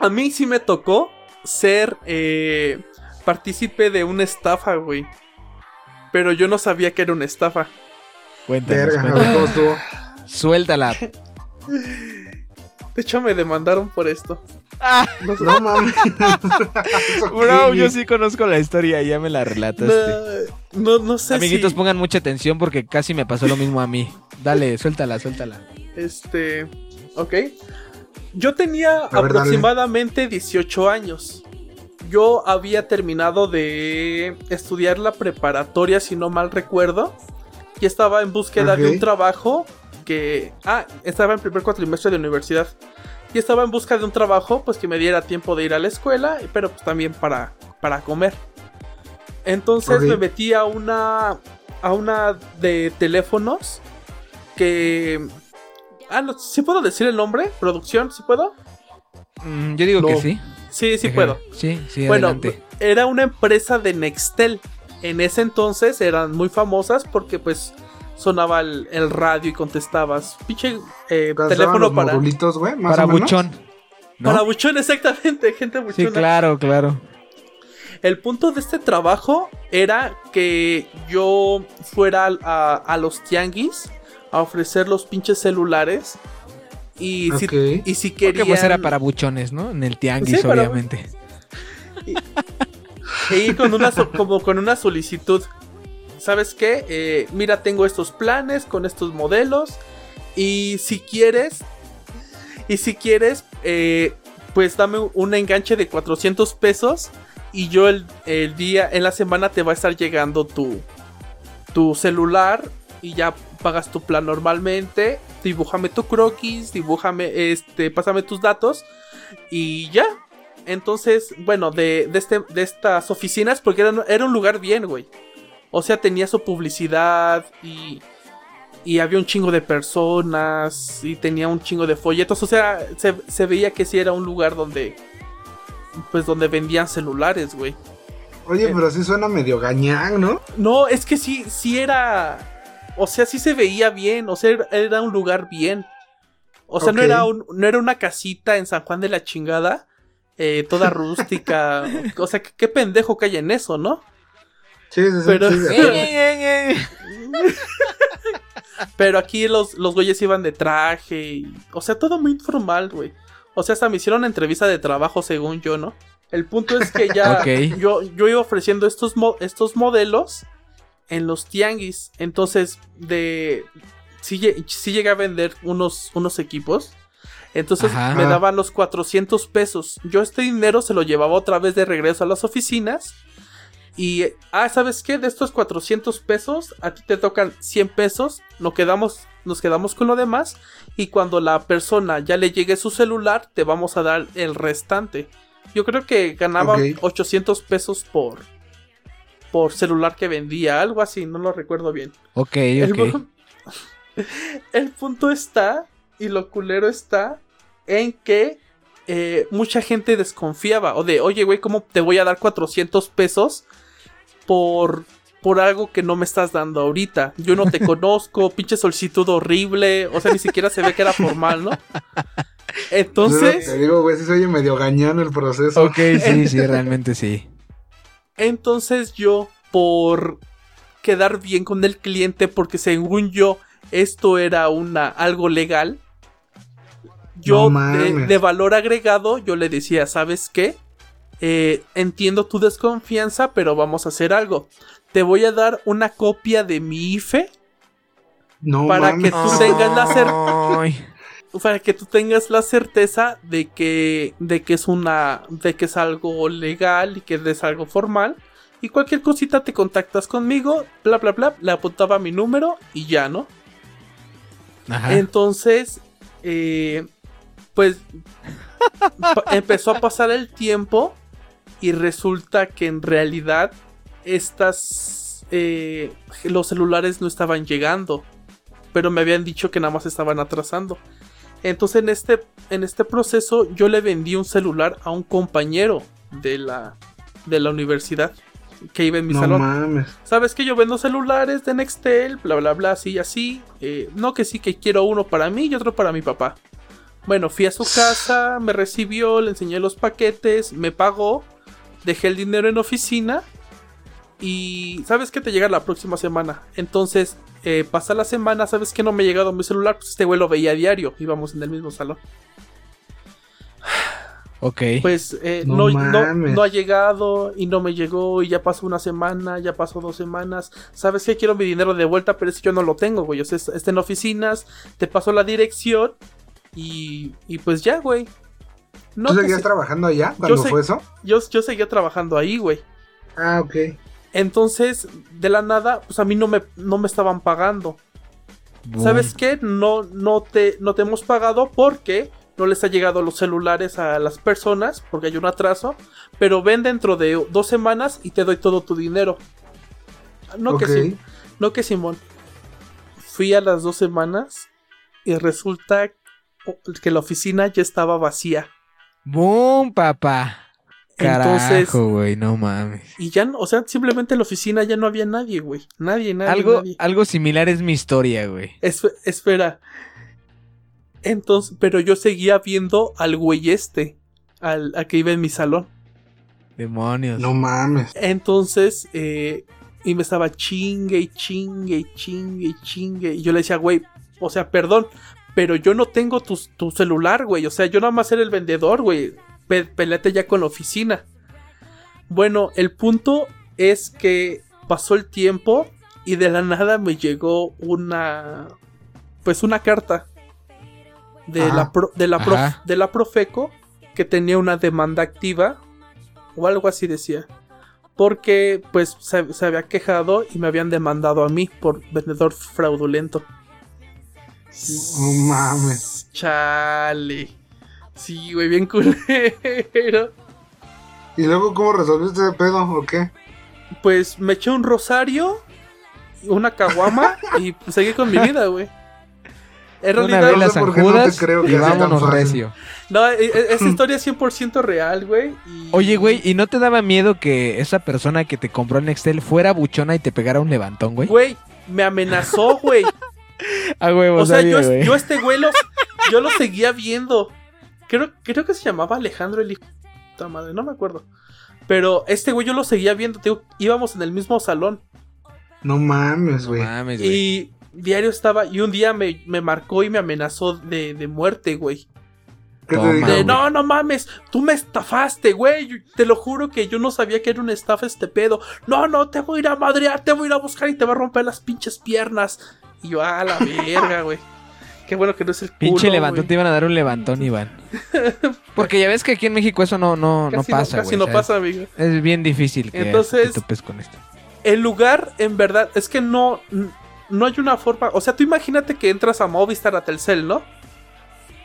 a mí sí me tocó ser eh, partícipe de una estafa, güey. Pero yo no sabía que era una estafa. Cuéntanos. Suéltala. De hecho, me demandaron por esto. No sé. No mames. Bro, yo sí conozco la historia, ya me la relataste. No, no, no sé Amiguitos, si... pongan mucha atención porque casi me pasó lo mismo a mí. Dale, suéltala, suéltala. Este. Ok. Yo tenía ver, aproximadamente 18 años. Yo había terminado de estudiar la preparatoria, si no mal recuerdo. Y estaba en búsqueda de un trabajo que. Ah, estaba en primer cuatrimestre de universidad. Y estaba en busca de un trabajo, pues que me diera tiempo de ir a la escuela, pero pues también para, para comer. Entonces me metí a una. a una de teléfonos. Que. Ah, no, ¿sí puedo decir el nombre? ¿Producción? ¿Sí puedo? Mm, yo digo que sí. Sí, sí Ajá. puedo. Sí, sí, Bueno, adelante. era una empresa de Nextel. En ese entonces eran muy famosas porque pues sonaba el, el radio y contestabas. Pinche eh, teléfono los para, modulitos, güey, más Para o menos. buchón. ¿no? para buchón, exactamente, gente Sí, buchona. claro, claro. El punto de este trabajo era que yo fuera a, a los tianguis a ofrecer los pinches celulares. Y, si, y si Porque querían... pues era para buchones, ¿no? En el tianguis, Sí, para- obviamente. Y con una, so- como con una solicitud. ¿Sabes qué? Eh, mira, tengo estos planes con estos modelos. Y si quieres. Y si quieres, eh, pues dame un enganche de 400 pesos. Y yo el, el día, en la semana te va a estar llegando tu, tu celular. Y ya pagas tu plan normalmente. Dibújame tu croquis. Dibújame, este, pásame tus datos. Y ya. Entonces, bueno, de, de, este, de estas oficinas, porque era, era un lugar bien, güey. O sea, tenía su publicidad y, y había un chingo de personas y tenía un chingo de folletos. O sea, se, se veía que sí era un lugar donde, pues, donde vendían celulares, güey. Oye, Eh. pero sí suena medio gañán, ¿no? No, es que sí, sí era. O sea, sí se veía bien. O sea, era- un lugar bien. O sea, no, era un, no era una casita en San Juan de la chingada. eh, toda rústica. o sea, ¿qué, qué pendejo que hay en eso, ¿no? Sí, sí, sí. Pero- sí. Pero aquí los, los güeyes iban de traje. y- o sea, todo muy informal, güey. O sea, hasta me hicieron entrevista de trabajo, según yo, ¿no? El punto es que ya yo, yo iba ofreciendo estos, mo- estos modelos en los tianguis. Entonces, de. Sí, lle- sí llegué a vender unos, unos equipos. Entonces Ajá. me daban los 400 pesos. Yo este dinero se lo llevaba otra vez de regreso a las oficinas. Y, ah, ¿sabes qué? De estos 400 pesos, a ti te tocan 100 pesos. Nos quedamos, nos quedamos con lo demás. Y cuando la persona ya le llegue su celular, te vamos a dar el restante. Yo creo que ganaba Ok. 800 pesos por, por celular que vendía. Algo así, no lo recuerdo bien. Ok, El, ok. el punto está, y lo culero está, en que eh, mucha gente desconfiaba. O de, oye, güey, ¿cómo te voy a dar 400 pesos por, por algo que no me estás dando ahorita? Yo no te conozco, pinche solicitud horrible. O sea, ni siquiera se ve que era formal, ¿no? Te Entonces, digo, güey, sí se oye medio gañán el proceso. Ok, sí, sí, realmente sí. Entonces yo, por quedar bien con el cliente, porque según yo, esto era una algo legal. Yo No de, valor agregado, yo le decía, ¿sabes qué? Eh, entiendo tu desconfianza, pero vamos a hacer algo. Te voy a dar una copia de mi IFE No para mames. que tú tengas la cer- Ay, para que tú tengas la certeza de que de que es una de que es algo legal y que es algo formal. Y cualquier cosita te contactas conmigo bla bla bla le apuntaba mi número y ya no Ajá. entonces eh, pues empezó a pasar el tiempo y resulta que en realidad estas eh, los celulares no estaban llegando pero me habían dicho que nada más estaban atrasando entonces en este, en este proceso yo le vendí un celular a un compañero de la, de la universidad que iba en mi No salón. mames. ¿Sabes que yo vendo celulares de Nextel? Bla, bla, bla, así y así. Eh, no, que sí, que quiero uno para mí y otro para mi papá. Bueno, fui a su casa, me recibió, le enseñé los paquetes, me pagó, dejé el dinero en oficina y sabes que te llega la próxima semana. Entonces, eh, pasa la semana, sabes que no me ha llegado mi celular, pues este güey lo veía a diario, íbamos en el mismo salón. Ok. Pues eh, No no, no, mames. no ha llegado y no me llegó y ya pasó una semana, ya pasó dos semanas. ¿Sabes qué? Quiero mi dinero de vuelta, pero es que yo no lo tengo, güey. O sea, es- está en oficinas, te paso la dirección y, y pues ya, güey. No, ¿Tú seguías trabajando allá cuando fue eso? yo, yo seguía trabajando ahí, güey. Ah, ok. Entonces, de la nada, pues a mí no me, no me estaban pagando. ¿Sabes qué? No, no, te, no te hemos pagado porque no les ha llegado los celulares a las personas, porque hay un atraso, pero ven dentro de dos semanas y te doy todo tu dinero. No, que sí, no que Simón. Fui a las dos semanas y resulta que la oficina ya estaba vacía. Boom, papá. Entonces- Carajo, güey, no mames. Y ya, no- o sea, simplemente en la oficina ya no había nadie, güey. Nadie, nadie, Algo, nadie. algo similar es mi historia, güey. Espe- espera. Entonces, pero yo seguía viendo al güey este, al, al que iba en mi salón. Demonios. No mames. Entonces, eh, y me estaba chingue y chingue y chingue y chingue. Y yo le decía, güey, o sea, perdón, pero yo no tengo tu, tu celular, güey. O sea, yo nada más era el vendedor, güey. Pe- peleate ya con la oficina. Bueno, el punto es que pasó el tiempo y de la nada me llegó una. Pues una carta. De Ajá. la, pro- de, la prof- de la Profeco que tenía una demanda activa o algo así decía. Porque pues se, se había quejado y me habían demandado a mí por vendedor fraudulento. No mames. Chale. Sí, güey, bien culero. ¿Y luego cómo resolviste ese pedo o qué? Pues me eché un rosario, una caguama y pues, seguí con mi vida, güey. En Una realidad, vela no sé San no creo que y vámonos recio. no, e- e- esa historia es 100% real, güey. y- Oye, güey, ¿y no te daba miedo que esa persona que te compró en Excel fuera buchona y te pegara un levantón, güey? Güey, me amenazó, güey. Ah, güey, O sea, yo, yo este güey lo, yo lo seguía viendo. Creo, creo que se llamaba Alejandro el hijo de puta madre, no me acuerdo. Pero este güey yo lo seguía viendo, te digo, íbamos en el mismo salón. No mames, No güey. mames, güey. Y diario estaba, y un día me, me marcó y me amenazó de, de muerte, güey. ¿Qué Toma? De, no, no mames, tú me estafaste, güey. Te lo juro que yo no sabía que era una estafa este pedo. No, no, te voy a ir a madrear, te voy a ir a buscar y te va a romper las pinches piernas. Y yo, a la verga, güey. Qué bueno que no es el culo, Pinche levantón, te iban a dar un levantón, Iván. Porque ya ves que aquí en México eso no, no, no Casi pasa, casi güey. no ¿sabes? pasa, amigo. Es bien difícil que Entonces- te topes con esto. El lugar, en verdad, es que no, no hay una forma. O sea, tú imagínate que entras a Movistar a Telcel, ¿no?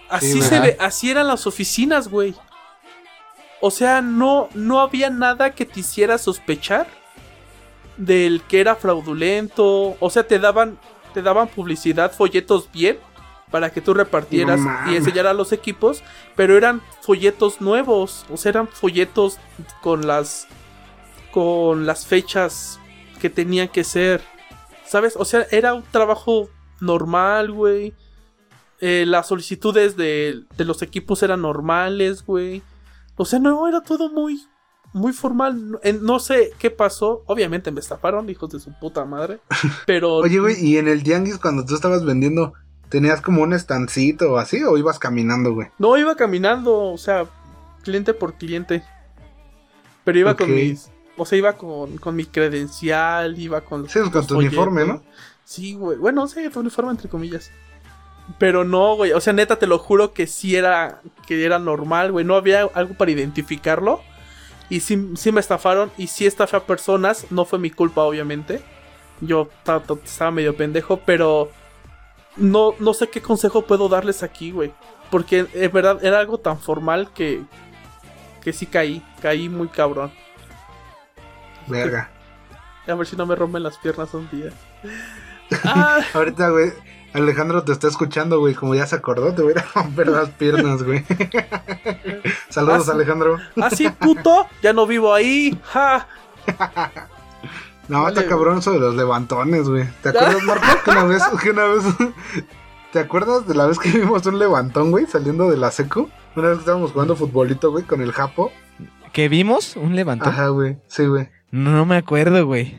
Así Sí, se ve, así eran las oficinas, güey. O sea, no, no había nada que te hiciera sospechar del que era fraudulento. O sea, te daban, te daban publicidad, folletos bien para que tú repartieras No y enseñaras a los equipos, pero eran folletos nuevos, o sea, eran folletos con las con las fechas que tenían que ser. ¿Sabes? O sea, era un trabajo normal, güey. Eh, las solicitudes de, de los equipos eran normales, güey. O sea, no, era todo muy, muy formal. No, en- no sé qué pasó. Obviamente me estafaron, hijos de su puta madre. Pero. Oye, güey, ¿y en el tianguis cuando tú estabas vendiendo, tenías como un estancito o así o ibas caminando, güey? No, iba caminando, o sea, cliente por cliente. Pero iba con mis. O sea, iba con, con mi credencial, iba con. Sí, con tu uniforme. ¿no? Sí, güey. Bueno, sí, tu uniforme entre comillas. Pero no, güey. O sea, neta, te lo juro que sí era. Que era normal, güey. No había algo para identificarlo. Y sí, sí me estafaron. Y sí estafé a personas. No fue mi culpa, obviamente. Yo ta- ta- estaba medio pendejo. Pero. No, no sé qué consejo puedo darles aquí, güey. Porque en verdad era algo tan formal que. Que sí caí. Caí muy cabrón. Verga. A ver si no me rompen las piernas un día. Ah, Ahorita, güey, Alejandro te está escuchando, güey. Como ya se acordó, te voy a romper las piernas, güey. Saludos, Ah, sí. Alejandro. así, puto. Ya no vivo ahí. Ja. No, Vale, está cabrón eso de los levantones, güey. ¿Te acuerdas, Marco? Que una vez, que una vez. ¿Te acuerdas de la vez que vimos un levantón, güey, saliendo de la seco? Una vez que estábamos jugando futbolito, güey, con el Japo. ¿Que vimos? ¿Un levantón? Ajá, güey. Sí, güey. No, no me acuerdo, güey.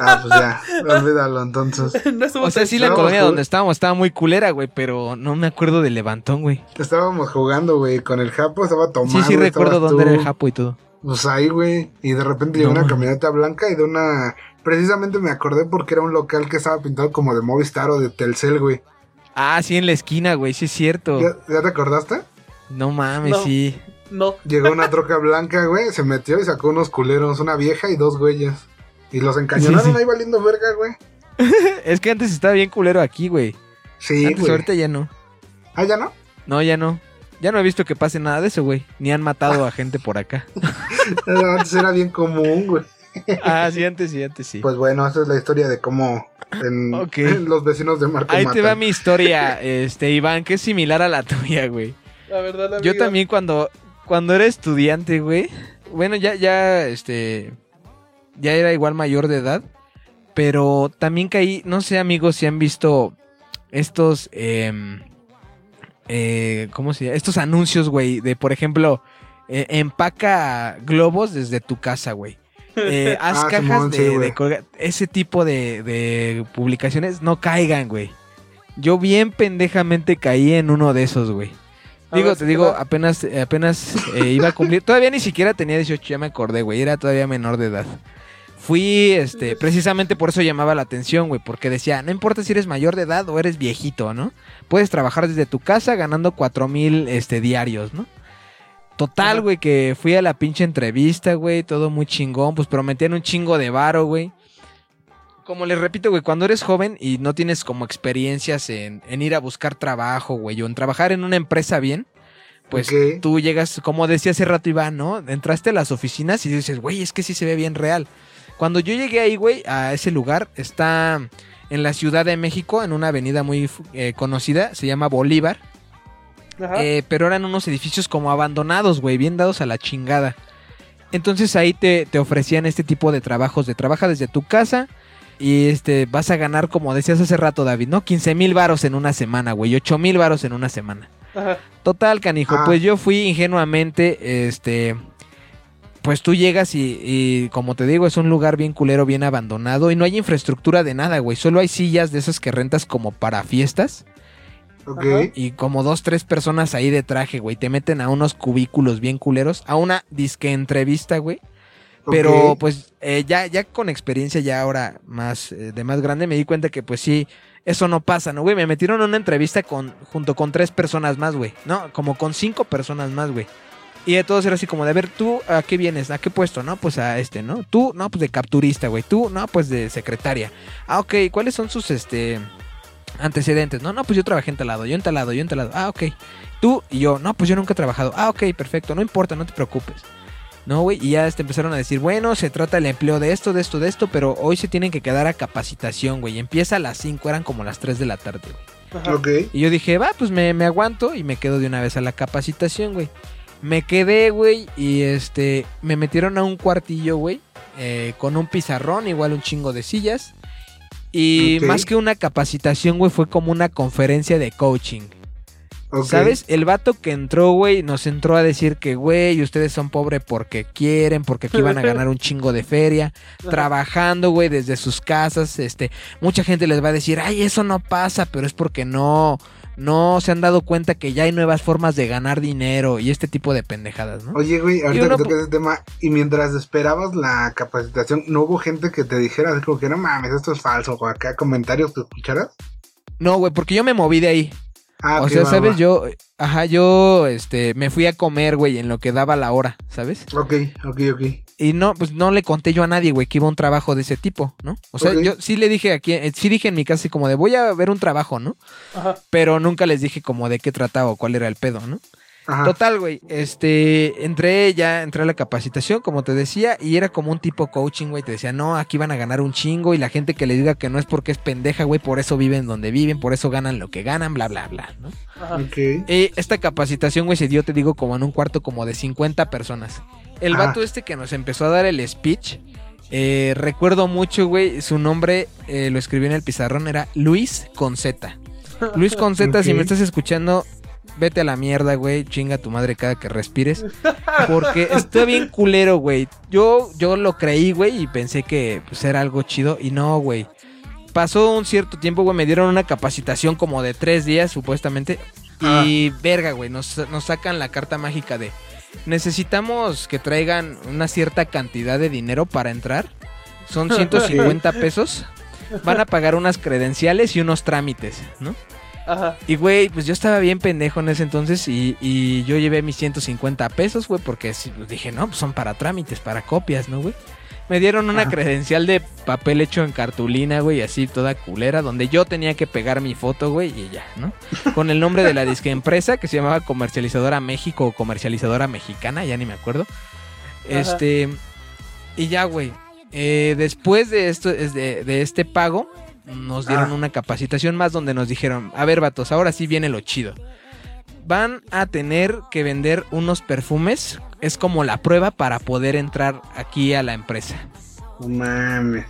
Ah, pues ya, olvídalo entonces. no O sea, sí, la colonia donde estábamos estaba muy culera, güey, pero no me acuerdo del levantón, güey. Estábamos jugando, güey, con el Japo, estaba tomando. Sí, sí, recuerdo dónde tú. era el Japo y todo. Pues ahí, güey. Y de repente llegó No, una camioneta blanca y de una. Precisamente me acordé porque era un local que estaba pintado como de Movistar o de Telcel, güey. Ah, sí, en la esquina, güey, sí es cierto. ¿Ya, ya te acordaste? No mames, No. sí. No. Llegó una troca blanca, güey, se metió y sacó unos culeros, una vieja y dos güeyes. Y los encañonaron Sí, sí. ahí valiendo verga, güey. Es que antes estaba bien culero aquí, güey. Sí, antes, güey. ahorita ya no. Ah, ya no. No, ya no. Ya no he visto que pase nada de eso, güey. Ni han matado a gente por acá. Antes era bien común, güey. ah, sí, antes sí, antes sí. Pues bueno, esa es la historia de cómo en, Ok. los vecinos de Marco Ahí te va mi historia, este, Iván, que es similar a la tuya, güey. La verdad, amigo. Yo también cuando, cuando era estudiante, güey. Bueno, ya, ya, este. Ya era igual mayor de edad. Pero también caí. No sé, amigos, si han visto estos. em, eh, ¿Cómo se llama? Estos anuncios, güey. De, por ejemplo, eh, empaca globos desde tu casa, güey. Eh, haz Ah, cajas Simón, de, sí, de colga- Ese tipo de, de publicaciones no caigan, güey. Yo bien pendejamente caí en uno de esos, güey. Digo, ver, te ¿qué digo, apenas, eh, apenas eh, iba a cumplir. Todavía ni siquiera tenía 18, ya me acordé, güey. Era todavía menor de edad. Fui, este, precisamente por eso llamaba la atención, güey. Porque decía, no importa si eres mayor de edad o eres viejito, ¿no? Puedes trabajar desde tu casa ganando cuatro mil, este, diarios, ¿no? Total, güey, que fui a la pinche entrevista, güey. Todo muy chingón. Pues prometían un chingo de varo, güey. Como les repito, güey, cuando eres joven y no tienes como experiencias en, en ir a buscar trabajo, güey, o en trabajar en una empresa bien, pues tú llegas, como decía hace rato Iván, ¿no? Entraste a las oficinas y dices, güey, es que sí se ve bien real. Cuando yo llegué ahí, güey, a ese lugar, está en la Ciudad de México, en una avenida muy eh, conocida, se llama Bolívar, Ajá. eh, pero eran unos edificios como abandonados, güey, bien dados a la chingada. Entonces ahí te, te ofrecían este tipo de trabajos, de trabaja desde tu casa y este vas a ganar, como decías hace rato, David, ¿no? 15 mil varos en una semana, güey, 8 mil varos en una semana. Ajá. Total, canijo, Ah. pues yo fui ingenuamente, este, pues tú llegas y, y, como te digo, es un lugar bien culero, bien abandonado y no hay infraestructura de nada, güey. Solo hay sillas de esas que rentas como para fiestas Ok. Ajá. y como dos, tres personas ahí de traje, güey. Te meten a unos cubículos bien culeros, a una disque entrevista, güey. Pero pues eh, ya, ya con experiencia, ya ahora más eh, de más grande, me di cuenta que pues sí, eso no pasa, ¿no, güey? Me metieron a una entrevista con, junto con tres personas más, güey. No, como con cinco personas más, güey. Y de todos era así como de, a ver, tú, ¿a qué vienes? ¿A qué puesto? No, pues a este, ¿no? Tú, no, pues de capturista, güey. Tú, no, pues de secretaria. Ah, ok, ¿cuáles son sus, este, antecedentes? No, no, pues yo trabajé en talado, yo en talado, yo en talado. Ah, ok. Tú y yo, no, pues yo nunca he trabajado. Ah, ok, perfecto, no importa, no te preocupes. No, güey, y ya este, empezaron a decir, bueno, se trata el empleo de esto, de esto, de esto, pero hoy se tienen que quedar a capacitación, güey. Empieza a las 5, eran como las 3 de la tarde, güey. Ajá. Ok. Y yo dije, va, pues me, me aguanto y me quedo de una vez a la capacitación, güey. Me quedé, güey, y este, me metieron a un cuartillo, güey, eh, con un pizarrón, igual un chingo de sillas. Y más que una capacitación, güey, fue como una conferencia de coaching. ¿Sabes? El vato que entró, güey, nos entró a decir que, güey, ustedes son pobres porque quieren, porque aquí van a ganar un chingo de feria, trabajando, güey, desde sus casas. Este, mucha gente les va a decir, ay, eso no pasa, pero es porque no, no se han dado cuenta que ya hay nuevas formas de ganar dinero y este tipo de pendejadas, ¿no? Oye, güey, ahorita uno que tocas ese tema, y mientras esperabas la capacitación, ¿no hubo gente que te dijera así como que no mames, esto es falso, o acá comentarios que escucharas? No, güey, porque yo me moví de ahí. Ah, o sea, ¿sabes? va. Yo, ajá, yo, este, me fui a comer, güey, en lo que daba la hora, ¿sabes? Ok, ok, ok. Y no, pues no le conté yo a nadie, güey, que iba a un trabajo de ese tipo, ¿no? O sea, yo sí le dije aquí, eh, sí dije en mi casa así como de voy a ver un trabajo, ¿no? Ajá. Pero nunca les dije como de qué trataba o cuál era el pedo, ¿no? Ajá. Total, güey, este, entré ya, entré a la capacitación, como te decía, y era como un tipo coaching, güey, te decía, no, aquí van a ganar un chingo, y la gente que le diga que no es porque es pendeja, güey, por eso viven donde viven, por eso ganan lo que ganan, bla, bla, bla, ¿no? Ajá. Ok. Eh, esta capacitación, güey, se dio, te digo, como en un cuarto como de 50 personas. El Ajá. vato este que nos empezó a dar el speech, eh, recuerdo mucho, güey, su nombre, eh, lo escribí en el pizarrón, era Luis Conceta. Luis Conceta, si me estás escuchando, vete a la mierda, güey, chinga tu madre cada que respires. Porque está bien culero, güey. Yo, yo lo creí, güey, y pensé que pues, era algo chido. Y no, güey. Pasó un cierto tiempo, güey, me dieron una capacitación como de tres días, supuestamente. Y verga, güey, nos, nos sacan la carta mágica de... Necesitamos que traigan una cierta cantidad de dinero para entrar. Son 150 pesos. Van a pagar unas credenciales y unos trámites, ¿no? Ajá. Y, güey, pues yo estaba bien pendejo en ese entonces y, y yo llevé mis 150 pesos, güey, porque dije, no, pues son para trámites, para copias, ¿no, güey? Me dieron una credencial de papel hecho en cartulina, güey, así toda culera, donde yo tenía que pegar mi foto, güey, y ya, ¿no? Con el nombre de la disque empresa que se llamaba Comercializadora México o Comercializadora Mexicana, ya ni me acuerdo. Este, y ya, güey. eh, después de esto, es de, de este pago, nos dieron Ah. una capacitación más donde nos dijeron, a ver, vatos, ahora sí viene lo chido. Van a tener que vender unos perfumes. Es como la prueba para poder entrar aquí a la empresa. No mames.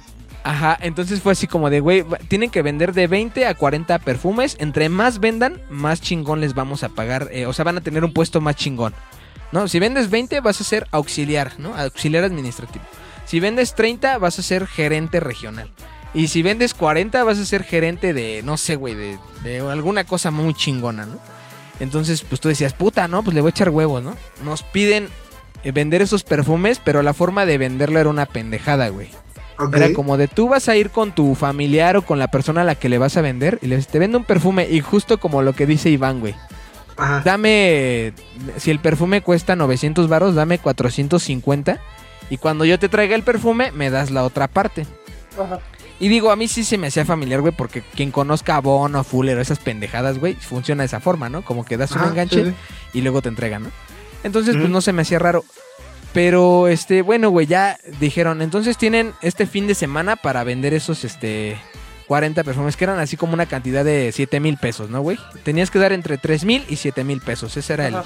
Ajá, entonces fue así como de, güey, tienen que vender de 20 a 40 perfumes. Entre más vendan, más chingón les vamos a pagar. eh, o sea, van a tener un puesto más chingón. ¿No? Si vendes 20, vas a ser auxiliar, ¿no? Auxiliar administrativo. Si vendes 30, vas a ser gerente regional. Y si vendes 40, vas a ser gerente de, no sé, güey, de, de alguna cosa muy chingona, ¿no? Entonces, pues tú decías, puta, ¿no? Pues le voy a echar huevos, ¿no? Nos piden eh, vender esos perfumes, pero la forma de venderlo era una pendejada, güey. Ok. Era como de tú vas a ir con tu familiar o con la persona a la que le vas a vender y le dices, te vendo un perfume y justo como lo que dice Iván, güey. Ajá. Dame, si el perfume cuesta 900 varos, dame 450 y cuando yo te traiga el perfume me das la otra parte. Ajá. Y digo, a mí sí se me hacía familiar, güey, porque quien conozca a Bono, Fuller o esas pendejadas, güey, funciona de esa forma, ¿no? Como que das un enganche sí, sí. y luego te entregan, ¿no? Entonces, pues no se me hacía raro. Pero, este, bueno, güey, ya dijeron, entonces tienen este fin de semana para vender esos, este, 40 perfumes, que eran así como una cantidad de 7 mil pesos, ¿no, güey? Tenías que dar entre 3 mil y 7 mil pesos, ese era el...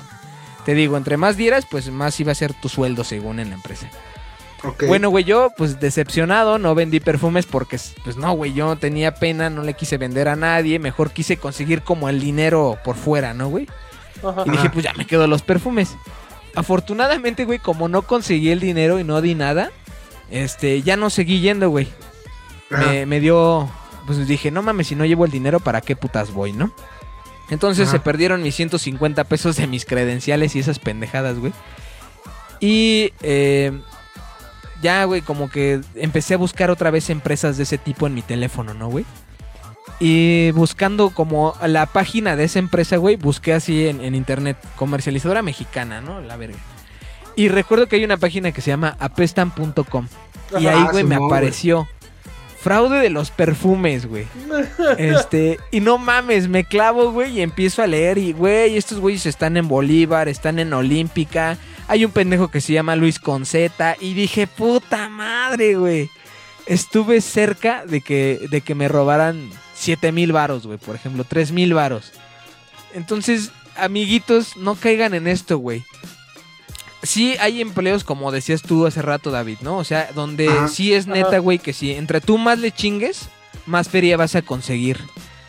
Te digo, entre más dieras, pues más iba a ser tu sueldo según en la empresa. Bueno, güey, yo pues decepcionado, no vendí perfumes porque, pues no, güey, yo tenía pena, no le quise vender a nadie, mejor quise conseguir como el dinero por fuera, ¿no, güey? Ajá. Y dije, pues ya me quedo los perfumes. Afortunadamente, güey, como no conseguí el dinero y no di nada, este, ya no seguí yendo, güey. Me, me dio, pues dije, no mames, si no llevo el dinero, ¿para qué putas voy, no? Entonces Ajá. se perdieron mis 150 pesos de mis credenciales y esas pendejadas, güey. Y eh, ya, güey, como que empecé a buscar otra vez empresas de ese tipo en mi teléfono, ¿no, güey? Y buscando como la página de esa empresa, güey, busqué así en, en internet, comercializadora mexicana, ¿no? La verga. Y recuerdo que hay una página que se llama apestan.com. Y ahí, Ah, güey, me apareció fraude de los perfumes, güey. Este, y no mames, me clavo, güey, y empiezo a leer. Y, güey, estos güeyes están en Bolívar, están en Olímpica. Hay un pendejo que se llama Luis Conceta. Y dije, puta madre, güey. Estuve cerca de que, de que me robaran 7 mil varos, güey, por ejemplo, 3 mil varos. Entonces, amiguitos, no caigan en esto, güey. Sí hay empleos, como decías tú hace rato, David, ¿no? O sea, donde Ajá. sí es neta, güey, que si entre tú más le chingues, más feria vas a conseguir.